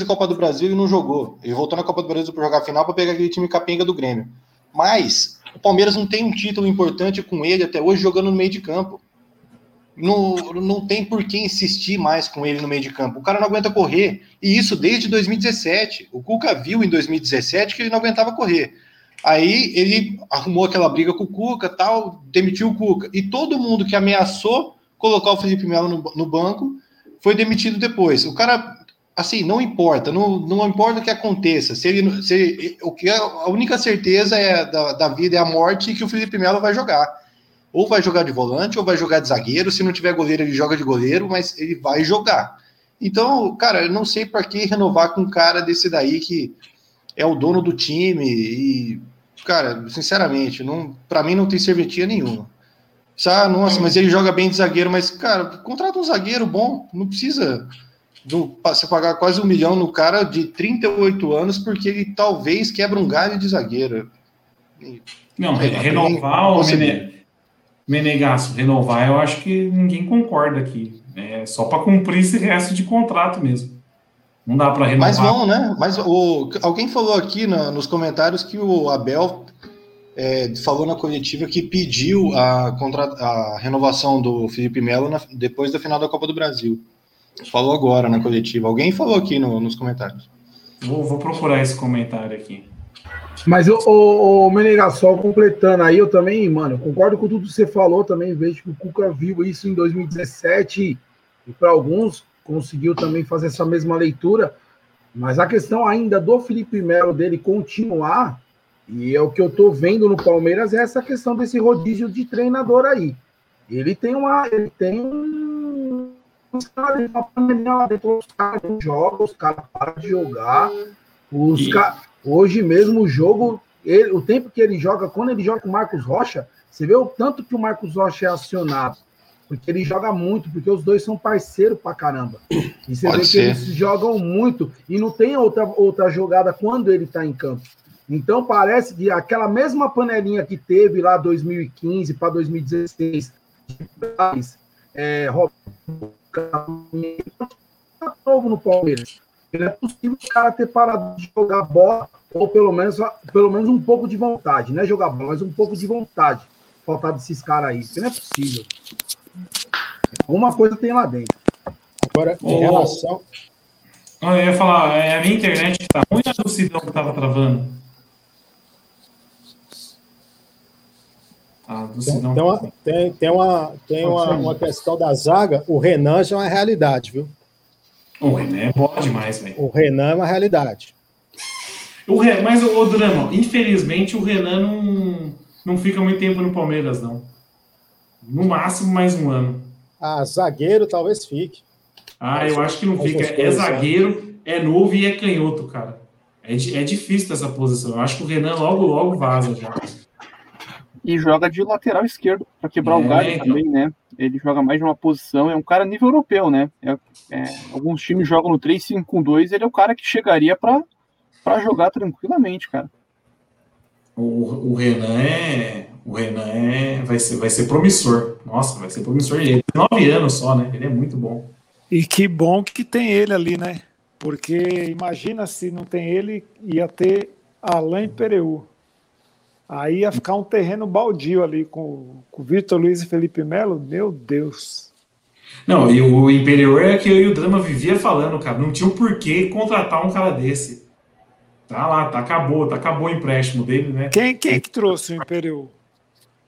e Copa do Brasil e não jogou. Ele voltou na Copa do Brasil para jogar a final para pegar aquele time capenga do Grêmio. Mas o Palmeiras não tem um título importante com ele até hoje jogando no meio de campo. Não, não tem por que insistir mais com ele no meio de campo. O cara não aguenta correr. E isso desde 2017. O Cuca viu em 2017 que ele não aguentava correr. Aí ele arrumou aquela briga com o Cuca, tal, demitiu o Cuca. E todo mundo que ameaçou colocar o Felipe Melo no, no banco foi demitido depois. O cara, assim, não importa, não, não importa o que aconteça. Se ele, se ele, o que é, a única certeza é da, da vida é a morte que o Felipe Melo vai jogar ou vai jogar de volante ou vai jogar de zagueiro. Se não tiver goleiro, ele joga de goleiro, mas ele vai jogar. Então, cara, eu não sei para que renovar com um cara desse daí que é o dono do time e, cara, sinceramente, não, para mim não tem serventia nenhuma. Ah, nossa, mas ele joga bem de zagueiro, mas, cara, contrata um zagueiro bom, não precisa do, você pagar quase um milhão no cara de 38 anos porque ele talvez quebra um galho de zagueiro. Não, renovar o Mene, Menegasso, renovar, eu acho que ninguém concorda aqui. É só para cumprir esse resto de contrato mesmo. Não dá para renovar. Mas vão, né? Mas o, alguém falou aqui na, nos comentários que o Abel é, falou na coletiva que pediu a, contra, a renovação do Felipe Melo na, depois da final da Copa do Brasil. Falou agora na coletiva. Alguém falou aqui no, nos comentários. Vou, vou procurar esse comentário aqui. Mas o, o Menegassol completando aí, eu também, mano, concordo com tudo que você falou também. Vejo que o Cuca viu isso em 2017 e para alguns conseguiu também fazer essa mesma leitura. Mas a questão ainda do Felipe Melo dele continuar, e é o que eu tô vendo no Palmeiras, é essa questão desse rodízio de treinador aí. Ele tem uma. Ele tem um. Uma panelinha lá dentro, os caras os caras param de jogar. Os caras Hoje mesmo o jogo, ele, o tempo que ele joga, quando ele joga com o Marcos Rocha, você vê o tanto que o Marcos Rocha é acionado. Porque ele joga muito, porque os dois são parceiros pra caramba. E você Pode vê ser. que eles jogam muito e não tem outra, outra jogada quando ele tá em campo. Então parece que aquela mesma panelinha que teve lá 2015 para 2016, é, novo no Palmeiras. Não é possível o cara ter parado de jogar bola, ou pelo menos, pelo menos um pouco de vontade. Não é jogar bola, mas um pouco de vontade. Faltar desses caras aí. Porque não é possível. Alguma coisa tem lá dentro. Agora, em relação. Eu ia falar, é a minha internet tá ruim ou do Sidão que tava travando? Ah, do tem, tem, uma, tem, tem, uma, tem uma, uma questão da zaga. O Renan já é uma realidade, viu? O Renan é bom demais, velho. O Renan é uma realidade. O Renan, mas, o Drama, infelizmente o Renan não, não fica muito tempo no Palmeiras, não. No máximo mais um ano. Ah, zagueiro talvez fique. Ah, eu acho que não fica. É zagueiro, é novo e é canhoto, cara. É, é difícil essa posição. Eu acho que o Renan logo, logo vaza já. E joga de lateral esquerdo, para quebrar é, o galho então. também, né? Ele joga mais de uma posição, é um cara nível europeu, né? É, é, alguns times jogam no 3-5-2, ele é o cara que chegaria para jogar tranquilamente, cara. O, o Renan é. O Renan é, vai, ser, vai ser promissor. Nossa, vai ser promissor. Ele tem nove anos só, né? Ele é muito bom. E que bom que tem ele ali, né? Porque imagina se não tem ele, ia ter Alain Pereu. Aí ia ficar um terreno baldio ali com, com Vitor Luiz e Felipe Melo. Meu Deus. Não, e o Imperior é que eu e o Drama vivia falando, cara. Não tinha o um porquê contratar um cara desse. Tá lá, tá, acabou, tá, acabou o empréstimo dele, né? Quem, quem que trouxe o Imperior?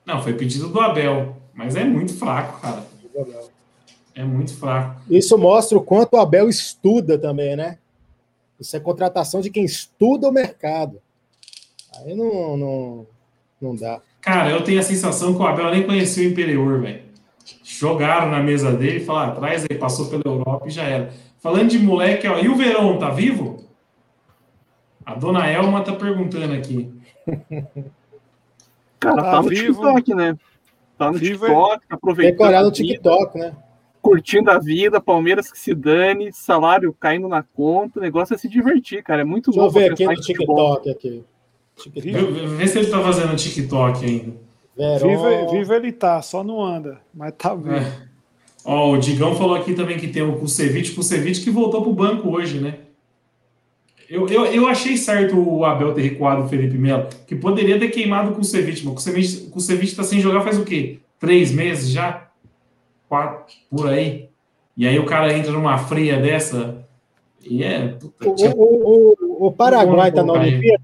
Não, foi pedido do Abel. Mas é muito fraco, cara. É muito fraco. Isso mostra o quanto o Abel estuda também, né? Isso é contratação de quem estuda o mercado. Aí não, não, não dá. Cara, eu tenho a sensação que o Abel nem conhecia o Imperior, velho. Jogaram na mesa dele e falaram, atrás aí, passou pela Europa e já era. Falando de moleque, ó, e o Verão, tá vivo? A dona Elma tá perguntando aqui. [laughs] Cara, tá, tá no vivo. TikTok, né? Tá no vivo, TikTok, é. aproveitando. Decorado no TikTok, né? Curtindo a vida, Palmeiras que se dane, salário caindo na conta, o negócio é se divertir, cara. É muito Deixa louco. Deixa eu ver aqui no TikTok aqui. Vê se ele tá fazendo TikTok ainda. Viva, viva ele tá, só não anda, mas tá vivo. É. Ó, o Digão falou aqui também que tem o Kusevich, Kusevich que voltou pro banco hoje, né? Eu, eu, eu achei certo o Abel ter recuado o Felipe Melo, que poderia ter queimado com o Ceviche, mas o Ceviche está sem jogar faz o quê? Três meses já? Quatro, por aí. E aí o cara entra numa fria dessa. E é. Puta, o, o, o, o, Paraguai está na Olimpíada?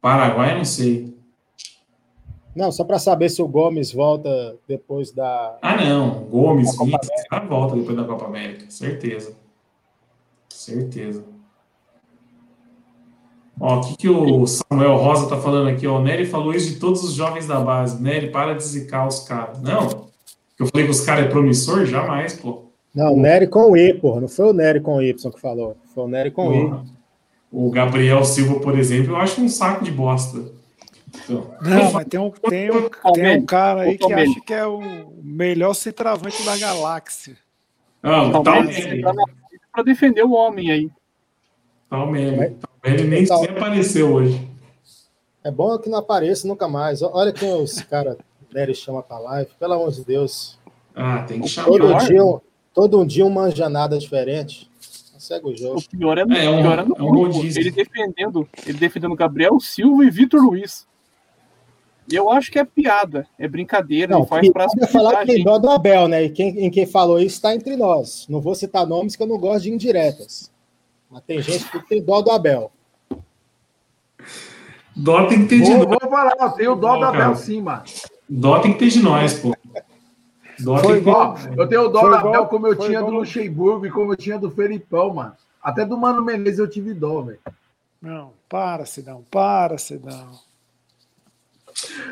Paraguai, não sei. Não, só para saber se o Gomes volta depois da. Ah, não. Gomes, sim, volta depois da Copa América, certeza. Certeza. Ó, o que, que o Samuel Rosa tá falando aqui? Ó, o Nery falou isso de todos os jovens da base. Nery, para de zicar os caras. Não, eu falei que os caras é promissor? Jamais, pô. Não, o Nery com E, porra. Não foi o Nery com Y que falou. Foi o Nery com E. O Gabriel Silva, por exemplo, eu acho um saco de bosta. Então, não, mas tem um, tem um, tem um cara aí que acha que é o melhor centroavante da galáxia. Não, tá para defender o homem aí. O meme. Ele nem, nem apareceu hoje. É bom que não apareça nunca mais. Olha quem os caras Nery chama pra live, pelo amor de Deus. Ah, tem que chamar. Todo dia, todo um dia uma janada diferente. Segue o jogo. O pior é, no, é, um, pior é no é um ele defendendo, ele defendendo Gabriel Silva e Vitor Luiz. E eu acho que é piada, é brincadeira, não, não faz pra falar que tem dó do Abel, né? E quem, em quem falou isso está entre nós. Não vou citar nomes que eu não gosto de indiretas. Mas tem gente que tem dó do Abel. Dó tem que ter de nós. Vou falar, eu tenho dó do Abel sim, mano. Dó tem que ter de nós, pô. Dó foi igual, eu tenho dó do Abel como eu tinha igual. do Luxemburgo e como eu tinha do Felipão, mano. Até do Mano Menezes eu tive dó, velho. Não, para, Sidão, para, Sidão.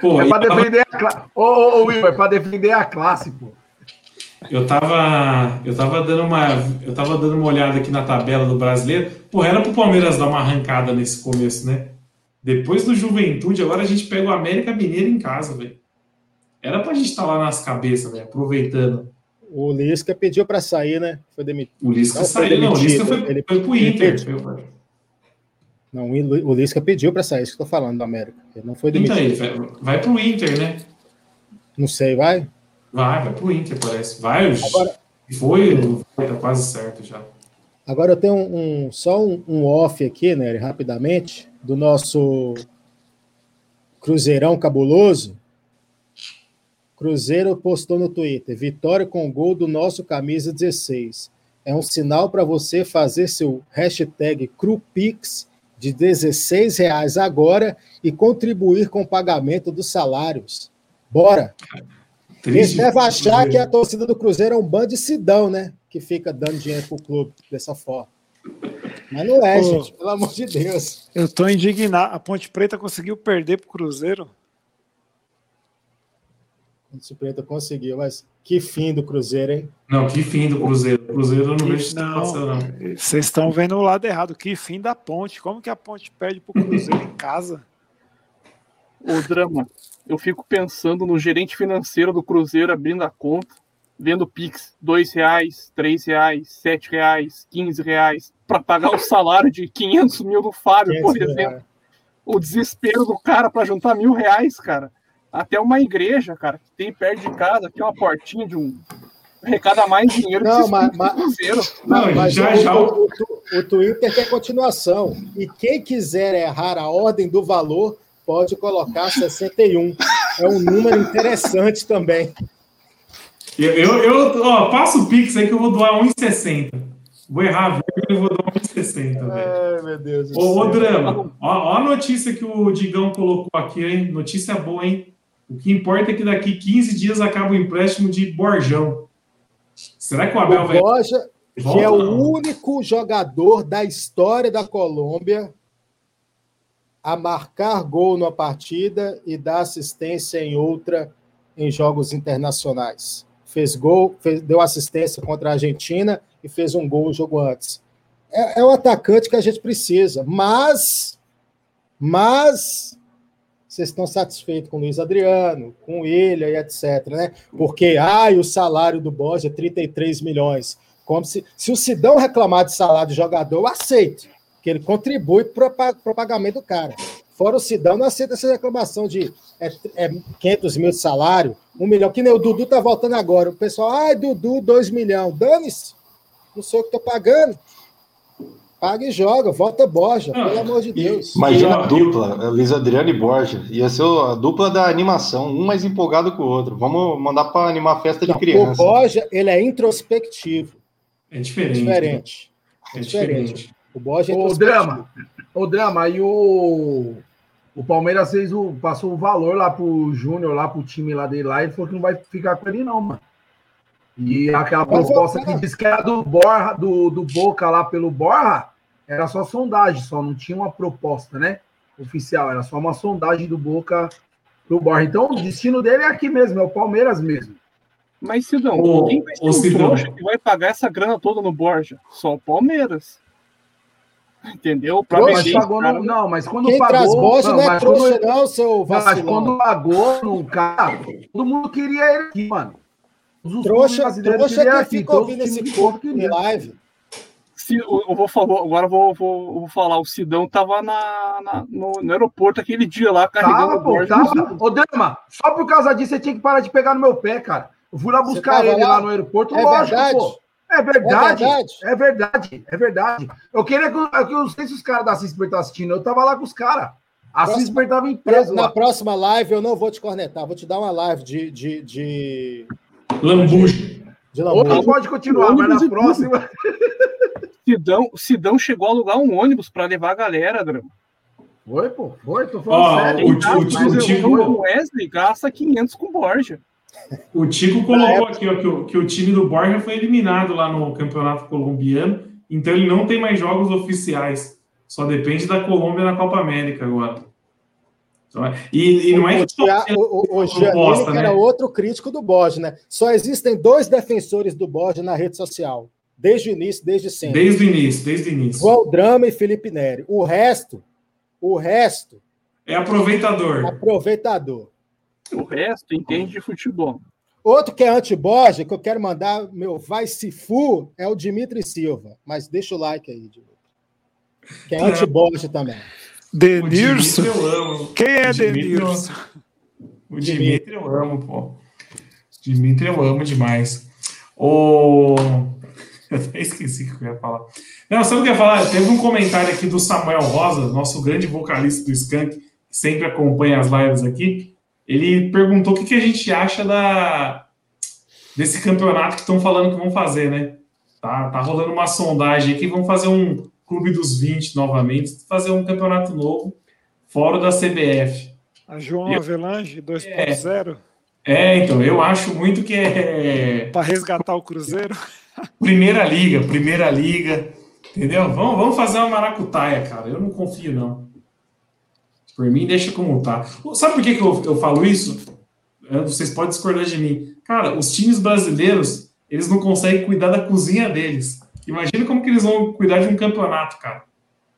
Pô, é pra defender a classe. Ô, ô, ô, Will, é pra defender a classe, pô. Eu tava, eu tava dando uma, eu tava dando uma olhada aqui na tabela do brasileiro. Pô, era pro Palmeiras dar uma arrancada nesse começo, né? Depois do Juventude, agora a gente pega o América Mineiro em casa, velho. Era pra gente estar tá lá nas cabeças, velho, aproveitando. O Lisca pediu para sair, né? Foi demitido. O Lisca não, saiu, não, o Lisca foi, ele, foi pro Inter. Foi, não, o Lisca pediu para sair, isso que eu tô falando do América. Ele não foi demitido. Então, ele vai, vai pro Inter, né? Não sei, vai? Vai, vai pro Inter, parece. Vai, agora, foi, tá quase certo já. Agora eu tenho um, um só um, um, off aqui, né, rapidamente, do nosso Cruzeirão cabuloso. Cruzeiro postou no Twitter: vitória com gol do nosso camisa 16. É um sinal para você fazer seu hashtag CruPix de 16 reais agora e contribuir com o pagamento dos salários. Bora! Triste. Eles achar que a torcida do Cruzeiro é um bandicidão, né? Que fica dando dinheiro pro clube dessa forma. Mas não é, Pô, gente, pelo amor de Deus. Eu tô indignado. A Ponte Preta conseguiu perder pro Cruzeiro. Ponte Preta conseguiu, mas que fim do Cruzeiro, hein? Não, que fim do Cruzeiro. O Cruzeiro eu não que, vejo não, não. Vocês estão vendo o lado errado. Que fim da Ponte. Como que a Ponte perde pro Cruzeiro em casa? O drama. Eu fico pensando no gerente financeiro do Cruzeiro abrindo a conta, vendo Pix dois reais, três reais, sete reais, quinze reais, para pagar o salário de 500 mil do Fábio, por exemplo. Reais. O desespero do cara para juntar mil reais, cara. Até uma igreja, cara, que tem perto de casa, que é uma portinha de um arrecada mais dinheiro não, que mas, mas. Não, mas já, o, já... O, o, o Twitter quer continuação. E quem quiser errar a ordem do valor pode colocar 61. É um número interessante também. Eu, eu, eu ó, passo o Pix aí que eu vou doar 1,60. Vou errar, eu vou doar 1,60. Ai, meu Deus. Do ô, ô, Drama, ó, ó, a notícia que o Digão colocou aqui, hein? Notícia boa, hein? O que importa é que daqui 15 dias acaba o empréstimo de Borjão. Será que o Abel o vai. Borja, que é o único jogador da história da Colômbia a marcar gol numa partida e dar assistência em outra em jogos internacionais. Fez gol, fez, deu assistência contra a Argentina e fez um gol no jogo antes. É, é o atacante que a gente precisa, mas, mas vocês estão satisfeitos com o Luiz Adriano, com ele e etc, né? Porque, ai, o salário do Borja é 33 milhões. Como se, se o Sidão reclamar de salário de jogador, eu aceito que ele contribui para o pagamento do cara. Fora o Sidão, não aceita essa reclamação de é, é 500 mil de salário, um milhão, que nem o Dudu tá voltando agora. O pessoal, ai, Dudu, 2 milhões. Dane-se, não sou eu que estou pagando. Paga e joga, volta Borja, não. pelo amor de Deus. Imagina a dupla, Luiz Adriano e Borja. Ia ser a dupla da animação, um mais empolgado que o outro. Vamos mandar para animar a festa de não, criança. O Borja, ele é introspectivo. É diferente. É diferente. É, diferente. O Borja é O drama. O drama, e o. O Palmeiras fez o, passou o valor lá pro Júnior, lá pro time lá dele lá, e falou que não vai ficar com ele, não, mano. E aquela proposta que disse que era do Borra, do, do Boca lá pelo Borra, era só sondagem, só não tinha uma proposta, né? Oficial, era só uma sondagem do Boca pro Borra. Então, o destino dele é aqui mesmo, é o Palmeiras mesmo. Mas, Sidão, o, quem vai ser o, Cidão. que vai pagar essa grana toda no Borja? Só o Palmeiras. Entendeu? Pra mas pagou no, não, mas quando Quem pagou. Traz Borja não, não é trouxa, quando, não, seu vacilão. Mas quando pagou no cara, todo mundo queria ele aqui, mano. Os trouxa, trouxa que fica ouvindo esse corpo em live. Eu vou falar, agora vou, vou, vou falar, o Sidão tava na, na no, no, aeroporto aquele dia lá, carregando tava, pô, tava. Ô, Dama, só por causa disso você tinha que parar de pegar no meu pé, cara. Eu fui lá buscar ele lá? lá? no aeroporto, é lógico, verdade? pô. É verdade, é verdade, é verdade, é verdade. Eu queria que, eu, eu não sei se os caras da Cisper estão assistindo, eu tava lá com os caras. A Cisper estava em preso. Na lá. próxima live eu não vou te cornetar, vou te dar uma live de, de, de Lambuja. Ou pode continuar, mas na próxima. [laughs] Sidão, Sidão chegou a alugar um ônibus para levar a galera, Drama. Foi, pô, foi, tô falando oh, sério. O, o, o, Tico, o Wesley gasta 500 com Borja. O Tico colocou aqui ó, que, o, que o time do Borja foi eliminado lá no campeonato colombiano, então ele não tem mais jogos oficiais. Só depende da Colômbia na Copa América agora. E, e não é que o, o, o Giannini, bosta, né? era outro crítico do Borges, né? Só existem dois defensores do Borges na rede social. Desde o início, desde sempre. Desde o início, desde o início. Drama e Felipe Neri. O resto, o resto. É aproveitador. Aproveitador. O resto entende de futebol. Outro que é anti-Borja, que eu quero mandar, meu, vai se fu, é o Dimitri Silva. Mas deixa o like aí, Dimitri. Que é anti-Borja também. Denilson? Quem é Denilson? O Dimitri eu amo, pô. Dimitri eu amo demais. O... Eu até esqueci o que eu ia falar. Não, sabe o que eu ia falar? Teve um comentário aqui do Samuel Rosa, nosso grande vocalista do Skank, que sempre acompanha as lives aqui. Ele perguntou o que, que a gente acha da desse campeonato que estão falando que vão fazer, né? Tá, tá rolando uma sondagem aqui, vão fazer um Clube dos 20 novamente, fazer um campeonato novo, fora da CBF. A João eu, Avelange 2.0. É, é, então, eu acho muito que é. Para resgatar o Cruzeiro. [laughs] [laughs] Primeira Liga, Primeira Liga. Entendeu? Vamos, vamos fazer uma maracutaia, cara. Eu não confio, não. Por mim, deixa como tá. Sabe por que, que eu, eu falo isso? Vocês podem discordar de mim. Cara, os times brasileiros, eles não conseguem cuidar da cozinha deles. Imagina como que eles vão cuidar de um campeonato, cara.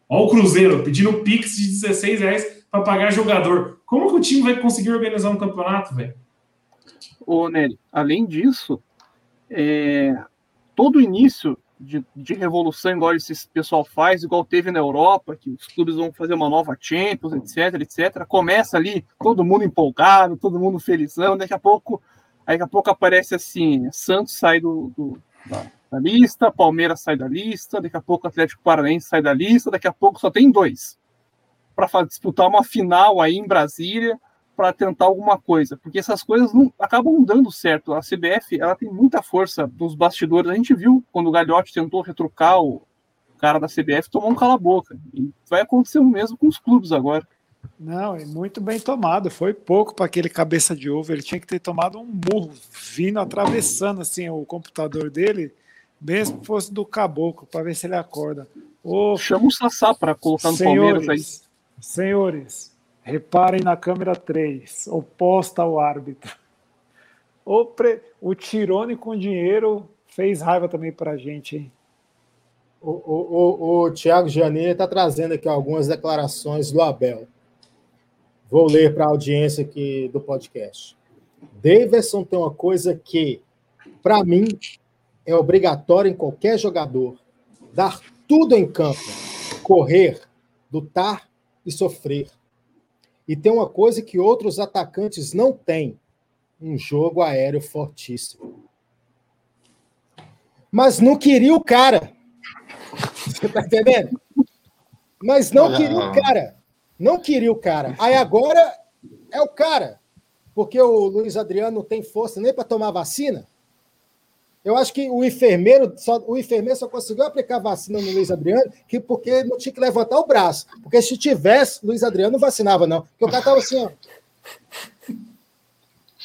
Olha o Cruzeiro pedindo Pix de 16 reais para pagar jogador. Como que o time vai conseguir organizar um campeonato, velho? Ô, Nery, além disso, é, todo início de, de, revolução, igual esse pessoal faz, igual teve na Europa, que os clubes vão fazer uma nova Champions, etc, etc, começa ali, todo mundo empolgado, todo mundo felizão, daqui a pouco, daqui a pouco aparece assim, Santos sai do, do da, da lista, Palmeiras sai da lista, daqui a pouco o Atlético Paranaense sai da lista, daqui a pouco só tem dois para disputar uma final aí em Brasília para tentar alguma coisa, porque essas coisas não acabam dando certo. A CBF ela tem muita força nos bastidores. A gente viu quando o Gagliotti tentou retrucar o cara da CBF, tomou um cala-boca. E vai acontecer o mesmo com os clubes agora. Não, é muito bem tomado. Foi pouco para aquele cabeça de ovo. Ele tinha que ter tomado um murro vindo atravessando assim o computador dele Bem se fosse do caboclo, para ver se ele acorda. Ô, Chama o Sassá para colocar no senhores, Palmeiras aí. Senhores, reparem na câmera 3, oposta ao árbitro. O, pre... o Tirone com dinheiro fez raiva também para a gente, hein? O, o, o, o Tiago Janine está trazendo aqui algumas declarações do Abel. Vou ler para a audiência aqui do podcast. Davidson tem uma coisa que, para mim, é obrigatório em qualquer jogador dar tudo em campo, correr, lutar e sofrer. E tem uma coisa que outros atacantes não têm: um jogo aéreo fortíssimo. Mas não queria o cara. Você tá entendendo? Mas não queria o cara. Não queria o cara. Aí agora é o cara. Porque o Luiz Adriano não tem força nem para tomar vacina. Eu acho que o enfermeiro só, o enfermeiro só conseguiu aplicar vacina no Luiz Adriano que porque não tinha que levantar o braço. Porque se tivesse, Luiz Adriano não vacinava, não. Porque o cara tava assim, ó.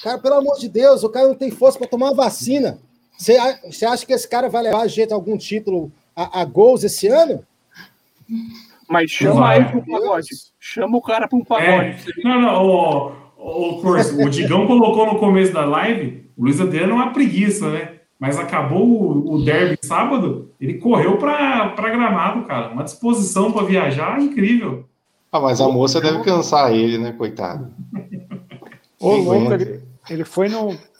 Cara, pelo amor de Deus, o cara não tem força para tomar uma vacina. Você, você acha que esse cara vai levar a gente a algum título a, a gols esse ano? Mas chama ele para um pagode. Chama o cara para um pagode. É. Não, não, o, o, o, o Digão colocou no começo da live, o Luiz Adriano é uma preguiça, né? Mas acabou o, o derby sábado, ele correu para Gramado, cara. Uma disposição para viajar incrível. Ah, mas a moça deve cansar ele, né, coitado? Ô, louco, ele, ele foi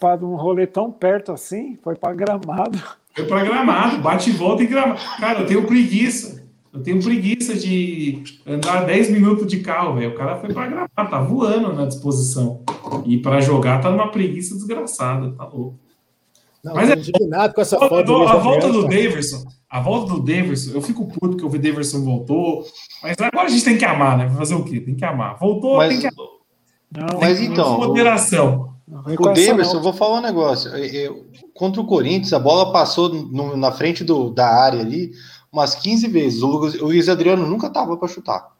para um rolê tão perto assim, foi para Gramado. Foi para Gramado, bate e volta em Gramado. Cara, eu tenho preguiça. Eu tenho preguiça de andar 10 minutos de carro, velho. O cara foi para Gramado, tá voando na disposição. E para jogar tá numa preguiça desgraçada, tá louco. Não, Mas é indignado com essa foto. Do, a volta do Daverson, a volta do Daverson, eu fico puto que o Daverson voltou. Mas agora a gente tem que amar, né? Fazer o quê? Tem que amar. Voltou, mas, tem que amar. Não, mas então. Moderação. O Daverson, vou falar um negócio. Eu, contra o Corinthians, a bola passou no, na frente do, da área ali umas 15 vezes. O, o Luiz Adriano nunca estava para chutar.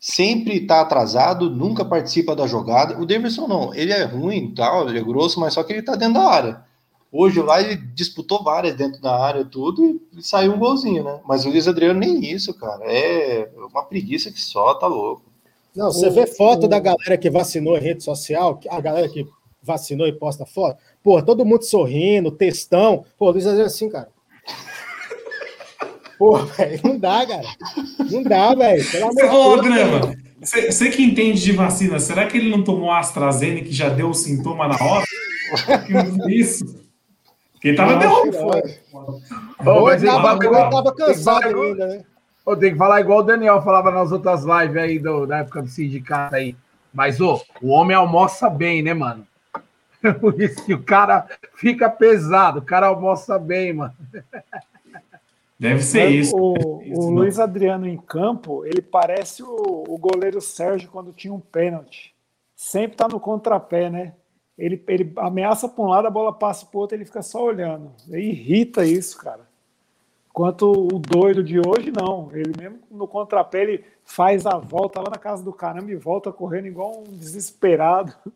Sempre está atrasado, nunca participa da jogada. O Davidson não, ele é ruim, tal, ele é grosso, mas só que ele está dentro da área. Hoje lá ele disputou várias dentro da área, tudo, e saiu um golzinho, né? Mas o Luiz Adriano nem isso, cara. É uma preguiça que só, tá louco. Não, você vê foto da galera que vacinou em rede social, a galera que vacinou e posta foto. Pô, todo mundo sorrindo, textão. Pô, Luiz Adriano assim, cara. Pô, velho, não dá, cara. Não dá, velho. Ô, Grama, você que entende de vacina, será que ele não tomou AstraZeneca que já deu o sintoma na hora? [laughs] isso. Porque ele tava derrubado. Oh, ele tava, tava cansado ainda, né? Oh, tem que falar igual o Daniel falava nas outras lives aí do, da época do sindicato aí. Mas, ô, oh, o homem almoça bem, né, mano? [laughs] Por isso que o cara fica pesado, o cara almoça bem, mano. Deve ser isso. O, isso, o Luiz Adriano em campo, ele parece o, o goleiro Sérgio quando tinha um pênalti. Sempre tá no contrapé, né? Ele, ele ameaça para um lado, a bola passa para o outro, ele fica só olhando. Ele irrita isso, cara. Enquanto o doido de hoje, não. Ele mesmo no contrapé, ele faz a volta lá na casa do caramba e volta correndo igual um desesperado. [laughs]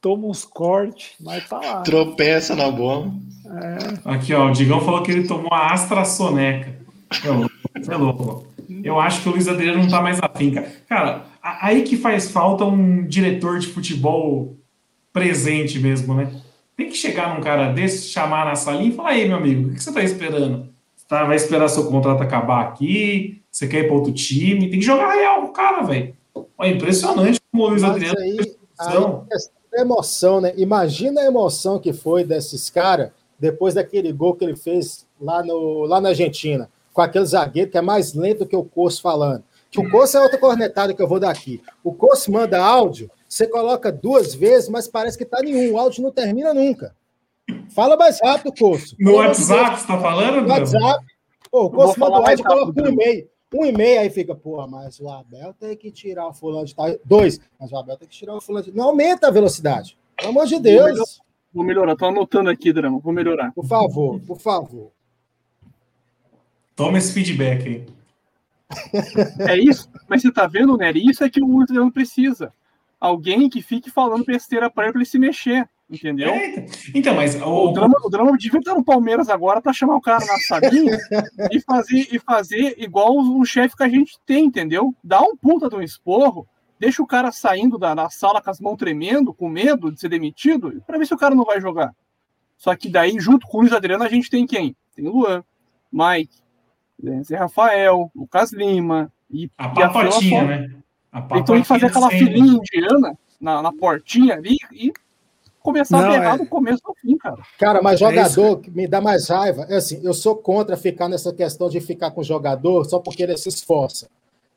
Toma uns cortes, mas tá lá. Tropeça na bomba. É. Aqui, ó, o Digão falou que ele tomou a AstraZeneca. É louco. Eu acho que o Luiz Adriano não tá mais afim, cara. Cara, aí que faz falta um diretor de futebol presente mesmo, né? Tem que chegar num cara desse, chamar na salinha e falar: aí, meu amigo, o que você tá esperando? Você tá, vai esperar seu contrato acabar aqui? Você quer ir para outro time? Tem que jogar real o cara, velho. É impressionante como o Luiz Mas Adriano. Aí, aí, emoção, né? Imagina a emoção que foi desses caras depois daquele gol que ele fez lá, no, lá na Argentina, com aquele zagueiro que é mais lento que o Corso falando. Que o Corso é outra cornetada que eu vou dar aqui. O Corso manda áudio, você coloca duas vezes, mas parece que tá nenhum. O áudio não termina nunca. Fala mais rápido, Corso. No WhatsApp, você tá falando? No WhatsApp. Pô, o Corso manda áudio, coloca um e-mail. Um e meio aí fica, pô, mas o Abel tem que tirar o fulano de tal. Dois, mas o Abel tem que tirar o fulano de Não aumenta a velocidade. Pelo amor de Deus. Vou melhorar, tô anotando aqui, Drama, vou melhorar. Por favor, por favor. Toma esse feedback aí. É isso, mas você tá vendo, Nery? Isso é que o Ultra precisa. Alguém que fique falando besteira para ele, pra ele se mexer, entendeu? É, então, mas o, o, drama, o drama devia estar no Palmeiras agora para chamar o cara na salinha e fazer e fazer igual o chefe que a gente tem, entendeu? Dá um puta de um esporro deixa o cara saindo da, da sala com as mãos tremendo, com medo de ser demitido, para ver se o cara não vai jogar. Só que daí, junto com o Luiz Adriano, a gente tem quem? Tem o Luan, Mike, Zé Rafael, Lucas Lima e a papatinha, né? A então que fazer aquela filinha indiana na, na portinha ali e começar não, a pegar é... do começo ao fim, cara. Cara, mas é jogador é me dá mais raiva. É assim, eu sou contra ficar nessa questão de ficar com jogador só porque ele se esforça.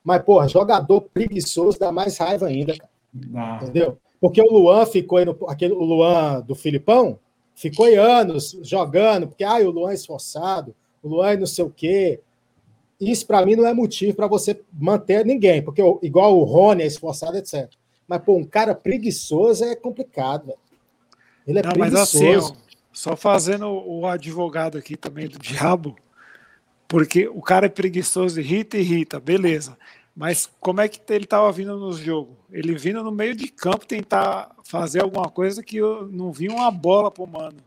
Mas, porra, jogador preguiçoso dá mais raiva ainda, cara. Não. Entendeu? Porque o Luan ficou aí no, aquele, o Luan do Filipão ficou aí anos jogando, porque ah, o Luan é esforçado, o Luan é não sei o quê. Isso para mim não é motivo para você manter ninguém, porque igual o Rony é esforçado, etc. Mas, pô, um cara preguiçoso é complicado, velho. Ele é não, preguiçoso. Mas assim, só fazendo o advogado aqui também do diabo, porque o cara é preguiçoso, irrita, irrita, beleza. Mas como é que ele estava vindo no jogo? Ele vindo no meio de campo tentar fazer alguma coisa que eu não vi uma bola pro mano.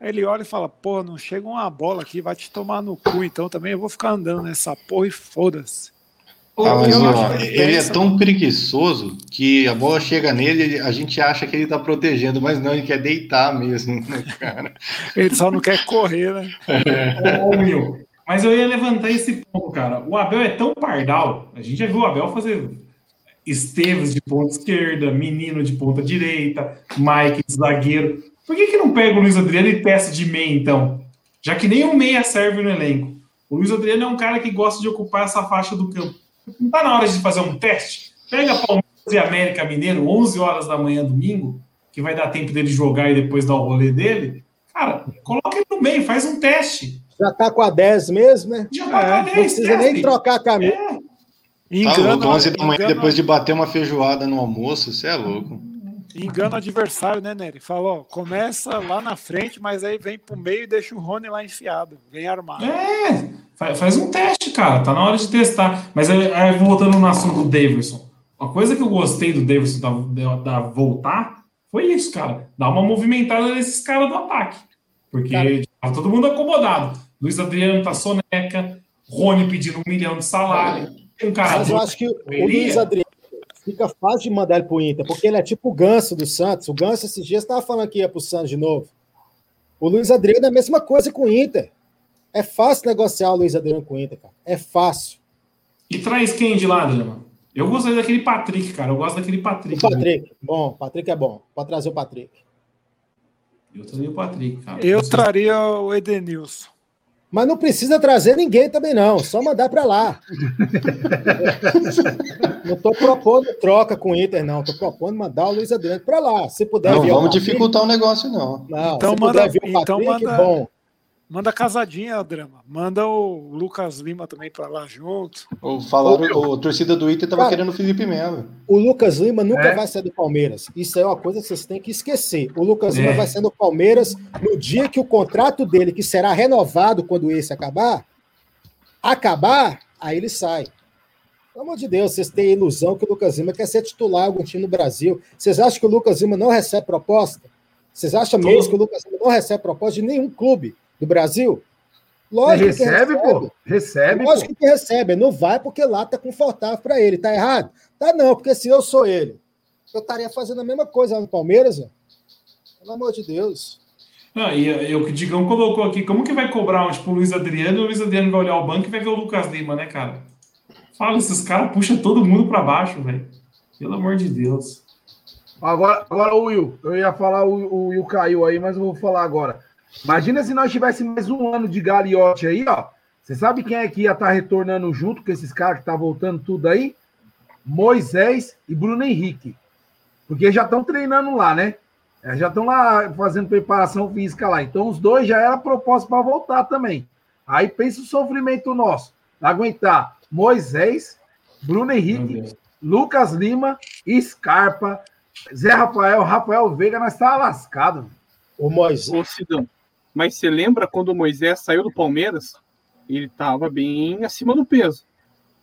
Aí ele olha e fala: Pô, não chega uma bola aqui, vai te tomar no cu, então também eu vou ficar andando nessa porra e foda-se. Ah, mas, ó, ele é tão preguiçoso que a bola chega nele, a gente acha que ele tá protegendo, mas não, ele quer deitar mesmo, né, cara? [laughs] ele só não quer correr, né? É. [laughs] Ô, Will, mas eu ia levantar esse ponto, cara. O Abel é tão pardal. A gente já viu o Abel fazer Esteves de ponta esquerda, Menino de ponta direita, Mike de zagueiro. Por que, que não pega o Luiz Adriano e peça de meia, então? Já que nem um meia serve no elenco. O Luiz Adriano é um cara que gosta de ocupar essa faixa do campo. Não tá na hora de fazer um teste? Pega Palmeiras e América Mineiro, 11 horas da manhã, domingo, que vai dar tempo dele jogar e depois dar o rolê dele. Cara, coloca ele no meio, faz um teste. Já tá com a 10 mesmo, né? Já tá é, com a 10. Não precisa nem trocar a camisa. É. Engana, tá 11 da manhã engana... depois de bater uma feijoada no almoço, você é louco. Engana o adversário, né, Nery? Falou, começa lá na frente, mas aí vem pro meio e deixa o Rony lá enfiado, vem armado. É, faz um teste, cara, tá na hora de testar. Mas aí, aí voltando no assunto do Davidson, uma coisa que eu gostei do Davidson da, da voltar foi isso, cara, dar uma movimentada nesses caras do ataque. Porque cara, tava todo mundo acomodado. Luiz Adriano tá soneca, Rony pedindo um milhão de salário. Um cara Mas eu acho que o Luiz Adriano fica fácil de mandar ele pro Inter, porque ele é tipo o Ganso do Santos. O Ganso esses dias estava falando que ia pro Santos de novo. O Luiz Adriano é a mesma coisa com o Inter. É fácil negociar o Luiz Adriano com o Inter, cara. É fácil. E traz quem de lá, Drama? Eu gostei daquele Patrick, cara. Eu gosto daquele Patrick. O Patrick, né? bom. Patrick é bom. Pode trazer o Patrick. Eu traria o Patrick, cara. Eu traria o Edenilson. Mas não precisa trazer ninguém também, não. Só mandar para lá. não estou propondo troca com o Inter, não. Estou propondo mandar o Luiz Adriano para lá. Se puder Não vamos dificultar o negócio, não. Não, então se manda, puder vir o então Patrick, manda, bom. Manda casadinha, Drama. Manda o Lucas Lima também para lá junto. O, falaram, o, torcida do Inter estava querendo o Felipe Melo. O Lucas Lima nunca é? vai ser do Palmeiras. Isso é uma coisa que vocês têm que esquecer. O Lucas é. Lima vai ser do Palmeiras no dia que o contrato dele, que será renovado quando esse acabar, acabar, aí ele sai. Pelo amor de Deus, vocês têm a ilusão que o Lucas Lima quer ser titular algum time no Brasil. Vocês acham que o Lucas Lima não recebe proposta? Vocês acham mesmo que o Lucas Lima não recebe proposta de nenhum clube? Do Brasil? Lógico recebe, que recebe, pô. Recebe. Lógico pô. que recebe. Não vai porque lá tá confortável para ele. Tá errado? Tá não, porque se eu sou ele, eu estaria fazendo a mesma coisa no Palmeiras, ó. Pelo amor de Deus. Não, e, o que o Digão colocou aqui, como que vai cobrar um, tipo o Luiz Adriano e o Luiz Adriano vai olhar o banco e vai ver o Lucas Lima, né, cara? Fala, esses caras puxam todo mundo para baixo, velho. Pelo amor de Deus. Agora, agora o Will, eu ia falar, o, o Will caiu aí, mas eu vou falar agora. Imagina se nós tivéssemos mais um ano de galiote aí, ó. Você sabe quem é que ia estar tá retornando junto com esses caras que tá voltando tudo aí? Moisés e Bruno Henrique. Porque já estão treinando lá, né? É, já estão lá fazendo preparação física lá. Então os dois já era proposta para voltar também. Aí pensa o sofrimento nosso. Aguentar Moisés, Bruno Henrique, Lucas Lima, Scarpa, Zé Rafael, Rafael Veiga, nós estávamos lascados. O Moisés. Ô, Sidão, mas você lembra quando o Moisés saiu do Palmeiras? Ele estava bem acima do peso.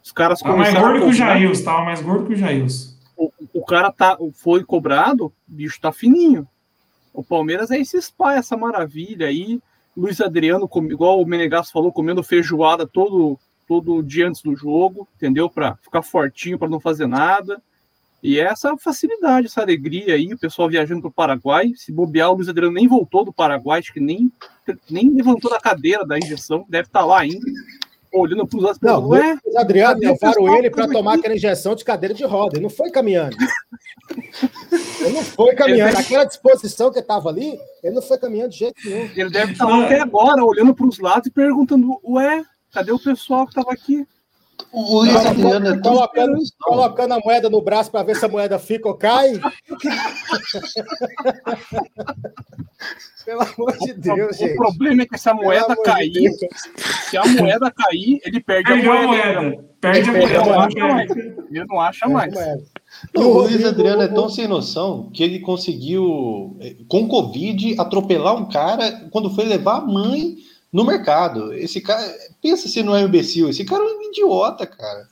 Os caras tava mais gordo que o Jails, estava mais gordo que o Jails. O, o cara tá, foi cobrado, o bicho tá fininho. O Palmeiras é esse spa, essa maravilha aí. Luiz Adriano, igual o Menegas falou, comendo feijoada todo, todo dia antes do jogo, entendeu? Para ficar fortinho, para não fazer nada. E essa facilidade, essa alegria aí, o pessoal viajando para o Paraguai. Se bobear, o Luiz Adriano nem voltou do Paraguai, acho que nem, nem levantou da cadeira da injeção, deve estar tá lá ainda, olhando para os lados. Não, Ué, o Adriano levaram ele para tomar aquela injeção de cadeira de roda, ele não foi caminhando. ele não foi caminhando. Deve... Aquela disposição que estava ali, ele não foi caminhando de jeito nenhum. Ele deve estar tá lá até agora, olhando para os lados e perguntando: Ué, cadê o pessoal que estava aqui? O Luiz Adriano é colocando, colocando a moeda no braço para ver se a moeda fica ou cai. Pelo amor de Deus, o, gente. O problema é que se a moeda cair, de se a moeda cair, ele perde, perde a moeda. A moeda. Perde, perde a moeda. Ele não acha mais. Não, o Luiz Adriano é tão sem noção que ele conseguiu, eh, com Covid, atropelar um cara quando foi levar a mãe no mercado. Esse cara, pensa se não é um imbecil, esse cara é um idiota, cara.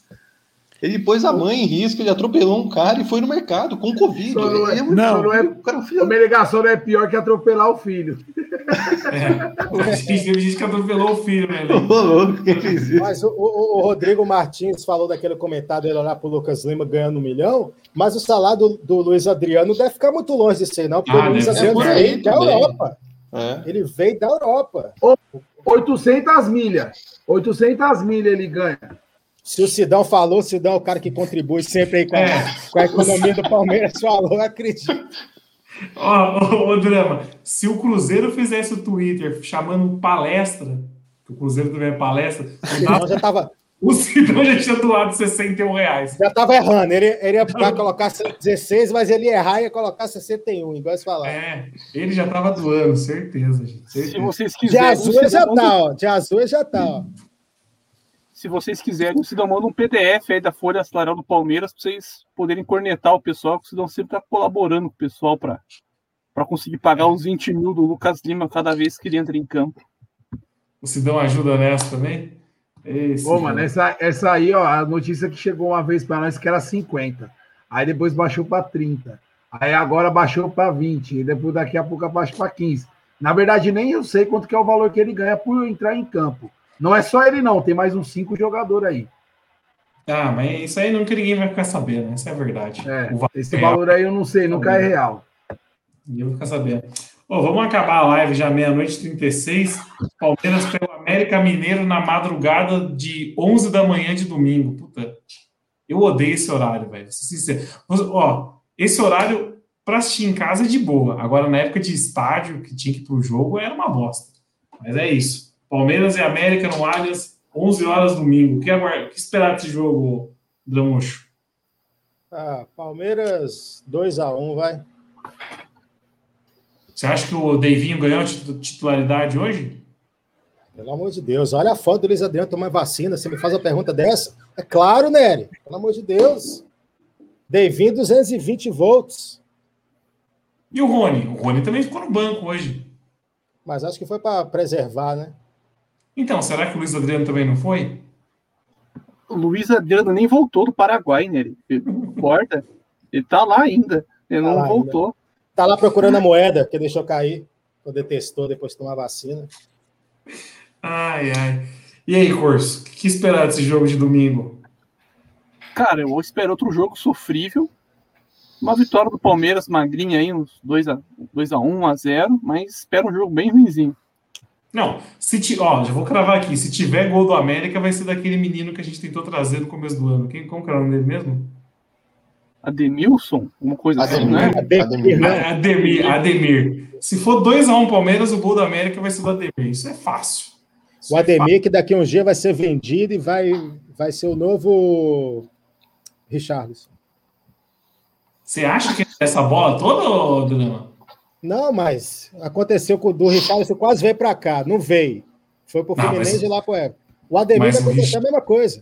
Ele pôs a mãe em risco, ele atropelou um cara e foi no mercado com Covid. Só não, é, é não, não é, o cara, filho... uma ligação não é pior que atropelar o filho. É, teve gente que atropelou o filho, né? mas o, o, o, Rodrigo Martins falou daquele comentário dele lá pro Lucas Lima ganhando um milhão, mas o salário do, do Luiz Adriano deve ficar muito longe disso aí, não, porque ah, o Luiz Adriano veio da Europa. É. Ele veio da Europa. 800 milhas. 800 milhas ele ganha. Se o Sidão falou, o Sidão é o cara que contribui sempre aí com a, é. com a economia do Palmeiras, falou, acredito. Ó, oh, oh, Drama, se o Cruzeiro fizesse o Twitter chamando palestra, que o Cruzeiro também é palestra, [laughs] o já tava. O Sidão já tinha doado 61 reais. Já tava errando. Ele, ele ia colocar 16, mas ele ia errar e ia colocar 61, igual você falou. É, ele já tava doando, certeza, gente. Certeza. Se vocês quiserem. De azul já tá, ó. De azul já tá, ó se vocês quiserem, o Sidão manda um PDF aí da Folha Salarial do Palmeiras para vocês poderem cornetar o pessoal, que o Sidão sempre está colaborando com o pessoal para conseguir pagar os 20 mil do Lucas Lima cada vez que ele entra em campo. O Sidão ajuda nessa também? Esse, Ô, mano, essa, essa aí, ó, a notícia que chegou uma vez para nós que era 50. Aí depois baixou para 30. Aí agora baixou para 20. E depois daqui a pouco baixou para 15. Na verdade, nem eu sei quanto que é o valor que ele ganha por entrar em campo. Não é só ele, não, tem mais uns cinco jogadores aí. Ah, mas isso aí nunca ninguém vai ficar sabendo, isso é verdade. É, esse valor aí eu não sei, nunca é real. Ninguém vai ficar sabendo. Oh, vamos acabar a live já meia-noite 36. Palmeiras pelo América Mineiro na madrugada de 11 da manhã de domingo. Puta, eu odeio esse horário, velho. Ó, esse horário para assistir em casa é de boa. Agora, na época de estádio, que tinha que ir pro jogo, era uma bosta. Mas é isso. Palmeiras e América no Allianz, 11 horas domingo. O que, que esperar desse jogo, Dramuxo? Ah, Palmeiras 2x1, vai. Você acha que o Deivinho ganhou a titularidade hoje? Pelo amor de Deus, olha a foto do Luiz Adriano tomando vacina. Você me faz uma pergunta dessa? É claro, Nery. Pelo amor de Deus. Deivinho 220 volts. E o Rony? O Rony também ficou no banco hoje. Mas acho que foi para preservar, né? Então, será que o Luiz Adriano também não foi? O Luiz Adriano nem voltou do Paraguai, né? Ele importa. Ele tá lá ainda. Ele tá não voltou. Ainda. Tá lá procurando a moeda que deixou cair quando detestou depois de tomar vacina. Ai, ai. E aí, Corso, o que esperar desse jogo de domingo? Cara, eu espero outro jogo sofrível. Uma vitória do Palmeiras, magrinha aí, uns 2x1, 1x0, mas espero um jogo bem ruimzinho. Não, se ti, ó, já vou cravar aqui. Se tiver gol do América, vai ser daquele menino que a gente tentou trazer no começo do ano. Quem, como que era o nome dele mesmo? Ademilson? Uma coisa Ademir, assim, né? Ademir, Ademir, Ademir, Ademir. Se for 2x1 um Palmeiras, o gol do América vai ser do Ademir. Isso é fácil. Isso o Ademir, é que daqui a um dia vai ser vendido e vai, vai ser o novo Richarlison. Você acha que é essa bola toda, Dona? Não, mas aconteceu com o do Richardson, quase veio para cá, não veio. Foi pro Fluminense mas... e lá pro Everton. O Ademir aconteceu Rich... a mesma coisa.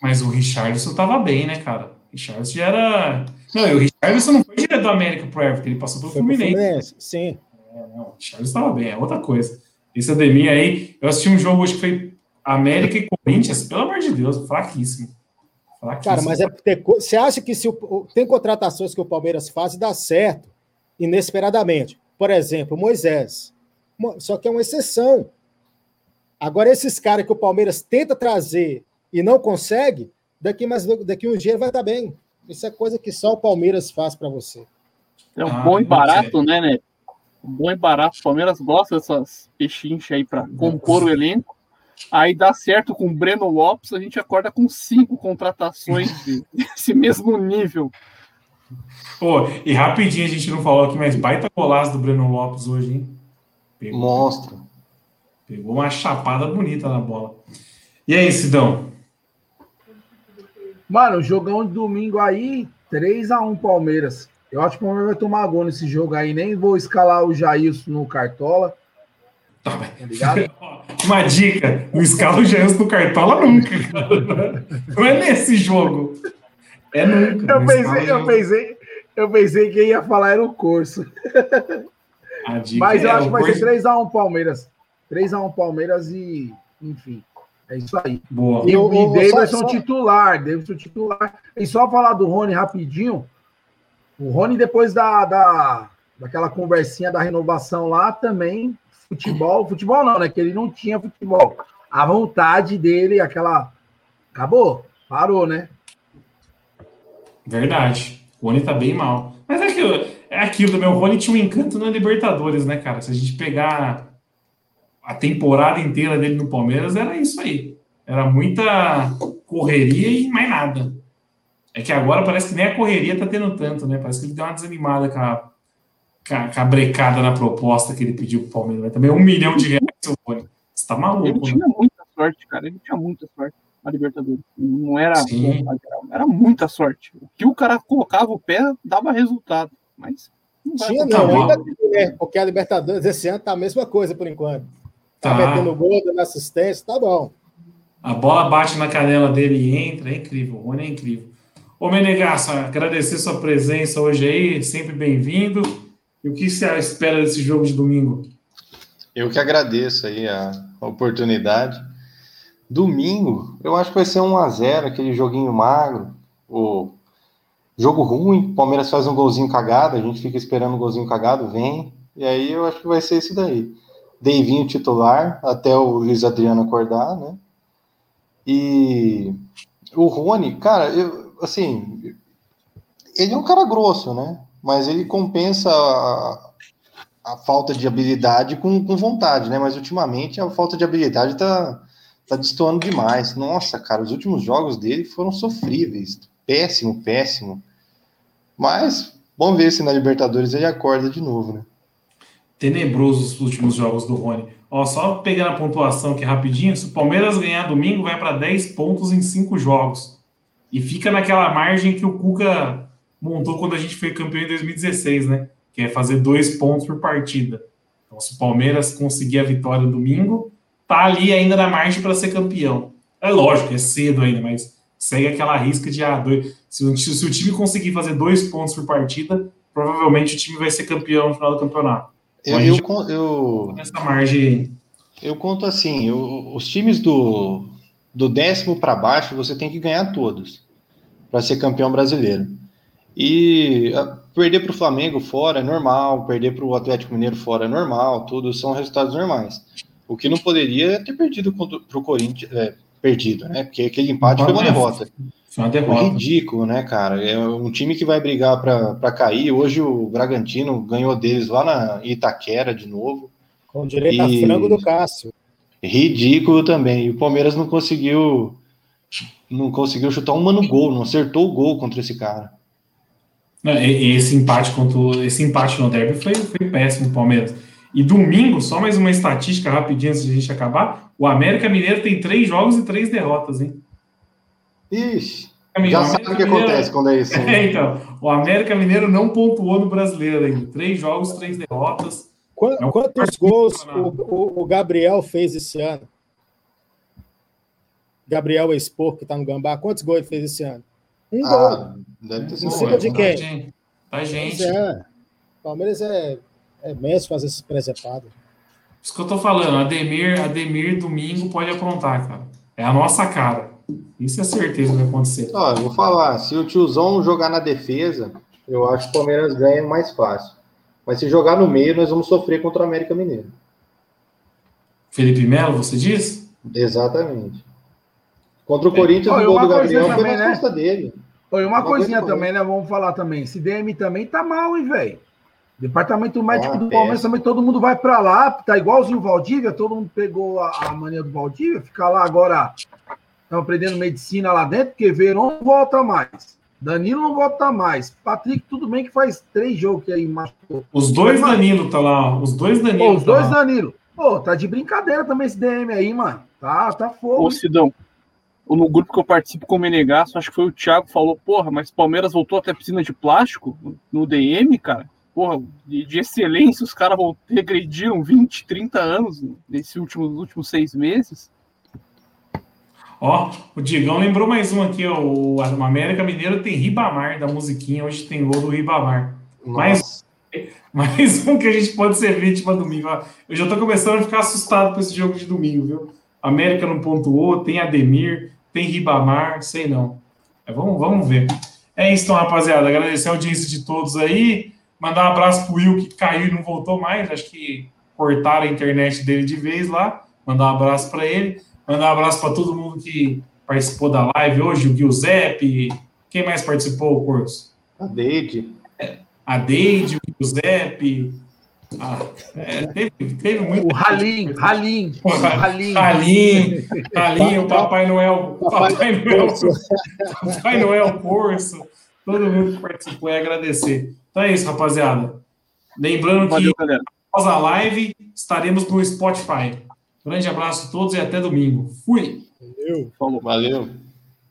Mas o Richardson tava bem, né, cara? O Richardson já era. Não, o Richardson não foi direto do América pro Everton, ele passou pelo foi Fluminense. Fluminense. Sim. É, não, o Richardson tava bem, é outra coisa. Esse Ademir aí, eu assisti um jogo hoje que foi América e Corinthians, pelo amor de Deus, fraquíssimo. fraquíssimo. Cara, mas é ter... você acha que se o... tem contratações que o Palmeiras faz e dá certo, inesperadamente. Por exemplo, Moisés. Só que é uma exceção. Agora, esses caras que o Palmeiras tenta trazer e não consegue, daqui, mais, daqui um dia vai estar bem. Isso é coisa que só o Palmeiras faz para você. É um ah, bom e barato, né, né? Um bom e barato. O Palmeiras gosta dessas pechinchas aí para compor o elenco. Aí dá certo com o Breno Lopes, a gente acorda com cinco contratações [laughs] desse mesmo nível. Pô, e rapidinho a gente não falou aqui, mas baita golaço do Breno Lopes hoje, hein? Pegou, Monstro. Pegou uma chapada bonita na bola. E aí, Sidão? Mano, jogão de domingo aí, 3x1 Palmeiras. Eu acho que o Palmeiras vai tomar gol nesse jogo aí. Nem vou escalar o Jailson no Cartola. Tá, tá ligado? [laughs] Uma dica: não escala o Jailson no Cartola nunca. Não é nesse jogo. É nunca. Eu pensei, eu pensei, eu pensei que ia falar era o curso. Mas eu é, acho que vai ser 3x1 Palmeiras. 3x1 Palmeiras e, enfim. É isso aí. Boa. E, o, e Davidson só... titular, Davidson titular. E só falar do Rony rapidinho. O Rony, depois da, da, daquela conversinha da renovação lá, também, futebol, futebol não, né? Que ele não tinha futebol. A vontade dele, aquela. Acabou, parou, né? Verdade. O Rony tá bem mal. Mas é aquilo, é aquilo também. O Rony tinha um encanto na Libertadores, né, cara? Se a gente pegar a temporada inteira dele no Palmeiras era isso aí. Era muita correria e mais nada. É que agora parece que nem a correria tá tendo tanto, né? Parece que ele deu uma desanimada com a, com a, com a brecada na proposta que ele pediu pro Palmeiras. Mas também um milhão de reais, seu Rony. Você tá maluco, Ele tinha né? muita sorte, cara. Ele tinha muita sorte na Libertadores. Não era, era muita sorte. O que o cara colocava o pé dava resultado. Mas não tinha, não, ainda é, porque a Libertadores esse ano tá a mesma coisa por enquanto. Tá, tá metendo gol, dando assistência, tá bom. A bola bate na canela dele e entra, é incrível. O Rony é incrível. Ô Menegasso, agradecer sua presença hoje aí, sempre bem-vindo. E o que você espera desse jogo de domingo? Eu que agradeço aí a oportunidade. Domingo, eu acho que vai ser 1 a 0 aquele joguinho magro, o jogo ruim, Palmeiras faz um golzinho cagado, a gente fica esperando um golzinho cagado, vem, e aí eu acho que vai ser isso daí. Deivinho titular, até o Luiz Adriano acordar, né? E o Rony, cara, eu, assim, ele é um cara grosso, né? Mas ele compensa a, a falta de habilidade com, com vontade, né? Mas ultimamente a falta de habilidade tá, tá destoando demais. Nossa, cara, os últimos jogos dele foram sofríveis. Péssimo, péssimo. Mas vamos ver se na Libertadores ele acorda de novo, né? Tenebroso os últimos jogos do Rony. Ó, só pegando a pontuação aqui rapidinho, se o Palmeiras ganhar domingo, vai para 10 pontos em 5 jogos. E fica naquela margem que o Cuca montou quando a gente foi campeão em 2016, né? Que é fazer dois pontos por partida. Então, se o Palmeiras conseguir a vitória domingo, tá ali ainda na margem para ser campeão. É lógico, é cedo ainda, mas segue aquela risca de ah, dois, se, o, se o time conseguir fazer dois pontos por partida, provavelmente o time vai ser campeão no final do campeonato. Eu, eu, eu, nessa margem. Eu conto assim: eu, os times do, do décimo para baixo você tem que ganhar todos para ser campeão brasileiro. E ah, perder para o Flamengo fora é normal, perder para o Atlético Mineiro fora é normal, tudo são resultados normais. O que não poderia é ter perdido para o Corinthians, é, perdido, né? Porque aquele empate foi uma derrota. Foi uma derrota. ridículo, né, cara? É um time que vai brigar para cair. Hoje o Bragantino ganhou deles lá na Itaquera de novo. Com direito e... a frango do Cássio. Ridículo também. E o Palmeiras não conseguiu não conseguiu chutar um mano gol, não acertou o gol contra esse cara. Esse empate contra esse empate no derby foi, foi péssimo, Palmeiras. E domingo, só mais uma estatística rapidinho antes de a gente acabar: o América Mineiro tem três jogos e três derrotas, hein? Ixi, já sabe o que Mineiro... acontece quando é isso. [laughs] Né? É, então, o América Mineiro não pontuou no brasileiro ainda. Três jogos, três derrotas. Quantos, é quantos gols o, o, Gabriel fez esse ano? Gabriel Expor, que está no Gambá, quantos gols ele fez esse ano? Um ah, gol. Deve ter sido em cima de quem? Da gente. É. Palmeiras é, é mesmo fazer esses presepados. Isso que eu tô falando, Ademir, Ademir domingo pode aprontar, cara. É a nossa cara. Isso é certeza que vai acontecer. Ó, eu vou falar, se o tiozão jogar na defesa, eu acho que o Palmeiras ganha mais fácil. Mas se jogar no meio, nós vamos sofrer contra o América Mineiro. Felipe Melo, você diz? Exatamente. Contra o Corinthians, o gol do Gabriel foi também, na né? dele. Oi, uma, uma coisinha coisa também, né? Vamos falar também. Esse DM também tá mal, hein, velho? Departamento médico ah, do Palmeiras também, todo mundo vai para lá, tá igualzinho o Valdívia, todo mundo pegou a, a mania do Valdívia, ficar lá agora estão aprendendo medicina lá dentro, porque Verão não volta mais. Danilo não volta mais. Patrick, tudo bem que faz três jogos que aí machucou. Os dois Danilo tá lá. Os dois Danilo. Pô, os tá dois lá. Danilo. Pô, tá de brincadeira também esse DM aí, mano. Tá, tá fogo. Ô, Sidão. no grupo que eu participo com o Menegasso, acho que foi o Thiago, falou, porra, mas Palmeiras voltou até piscina de plástico no DM, cara. Porra, de, de excelência, os caras regrediram 20, 30 anos nesses últimos, últimos seis meses. Ó, o Digão lembrou mais um aqui, ó, o América Mineiro tem Ribamar da musiquinha, hoje tem gol do Ribamar. Mais, [laughs] mais um que a gente pode ser vítima domingo. Eu já tô começando a ficar assustado com esse jogo de domingo, viu? América não pontuou, tem Ademir, tem Ribamar, sei não. É, vamos, vamos ver. É isso, então, rapaziada. Agradecer a audiência de todos aí. Mandar um abraço pro Will, que caiu e não voltou mais. Acho que cortaram a internet dele de vez lá. Mandar um abraço para ele. Mandar um abraço para todo mundo que participou da live hoje, o Giuseppe. Quem mais participou, Corso? A Deide. É, a Deide, o Giuseppe. Ah, é, teve, teve muito. O Ralim, Ralim, Ralim. [laughs] Ralim, Ralim, o Papai Noel. Papai Noel, Papai Noel Corso. Todo mundo que participou é agradecer. Então é isso, rapaziada. Lembrando Valeu, que após a live estaremos no Spotify. Grande abraço a todos e até domingo. Fui. Valeu. Falou. Valeu.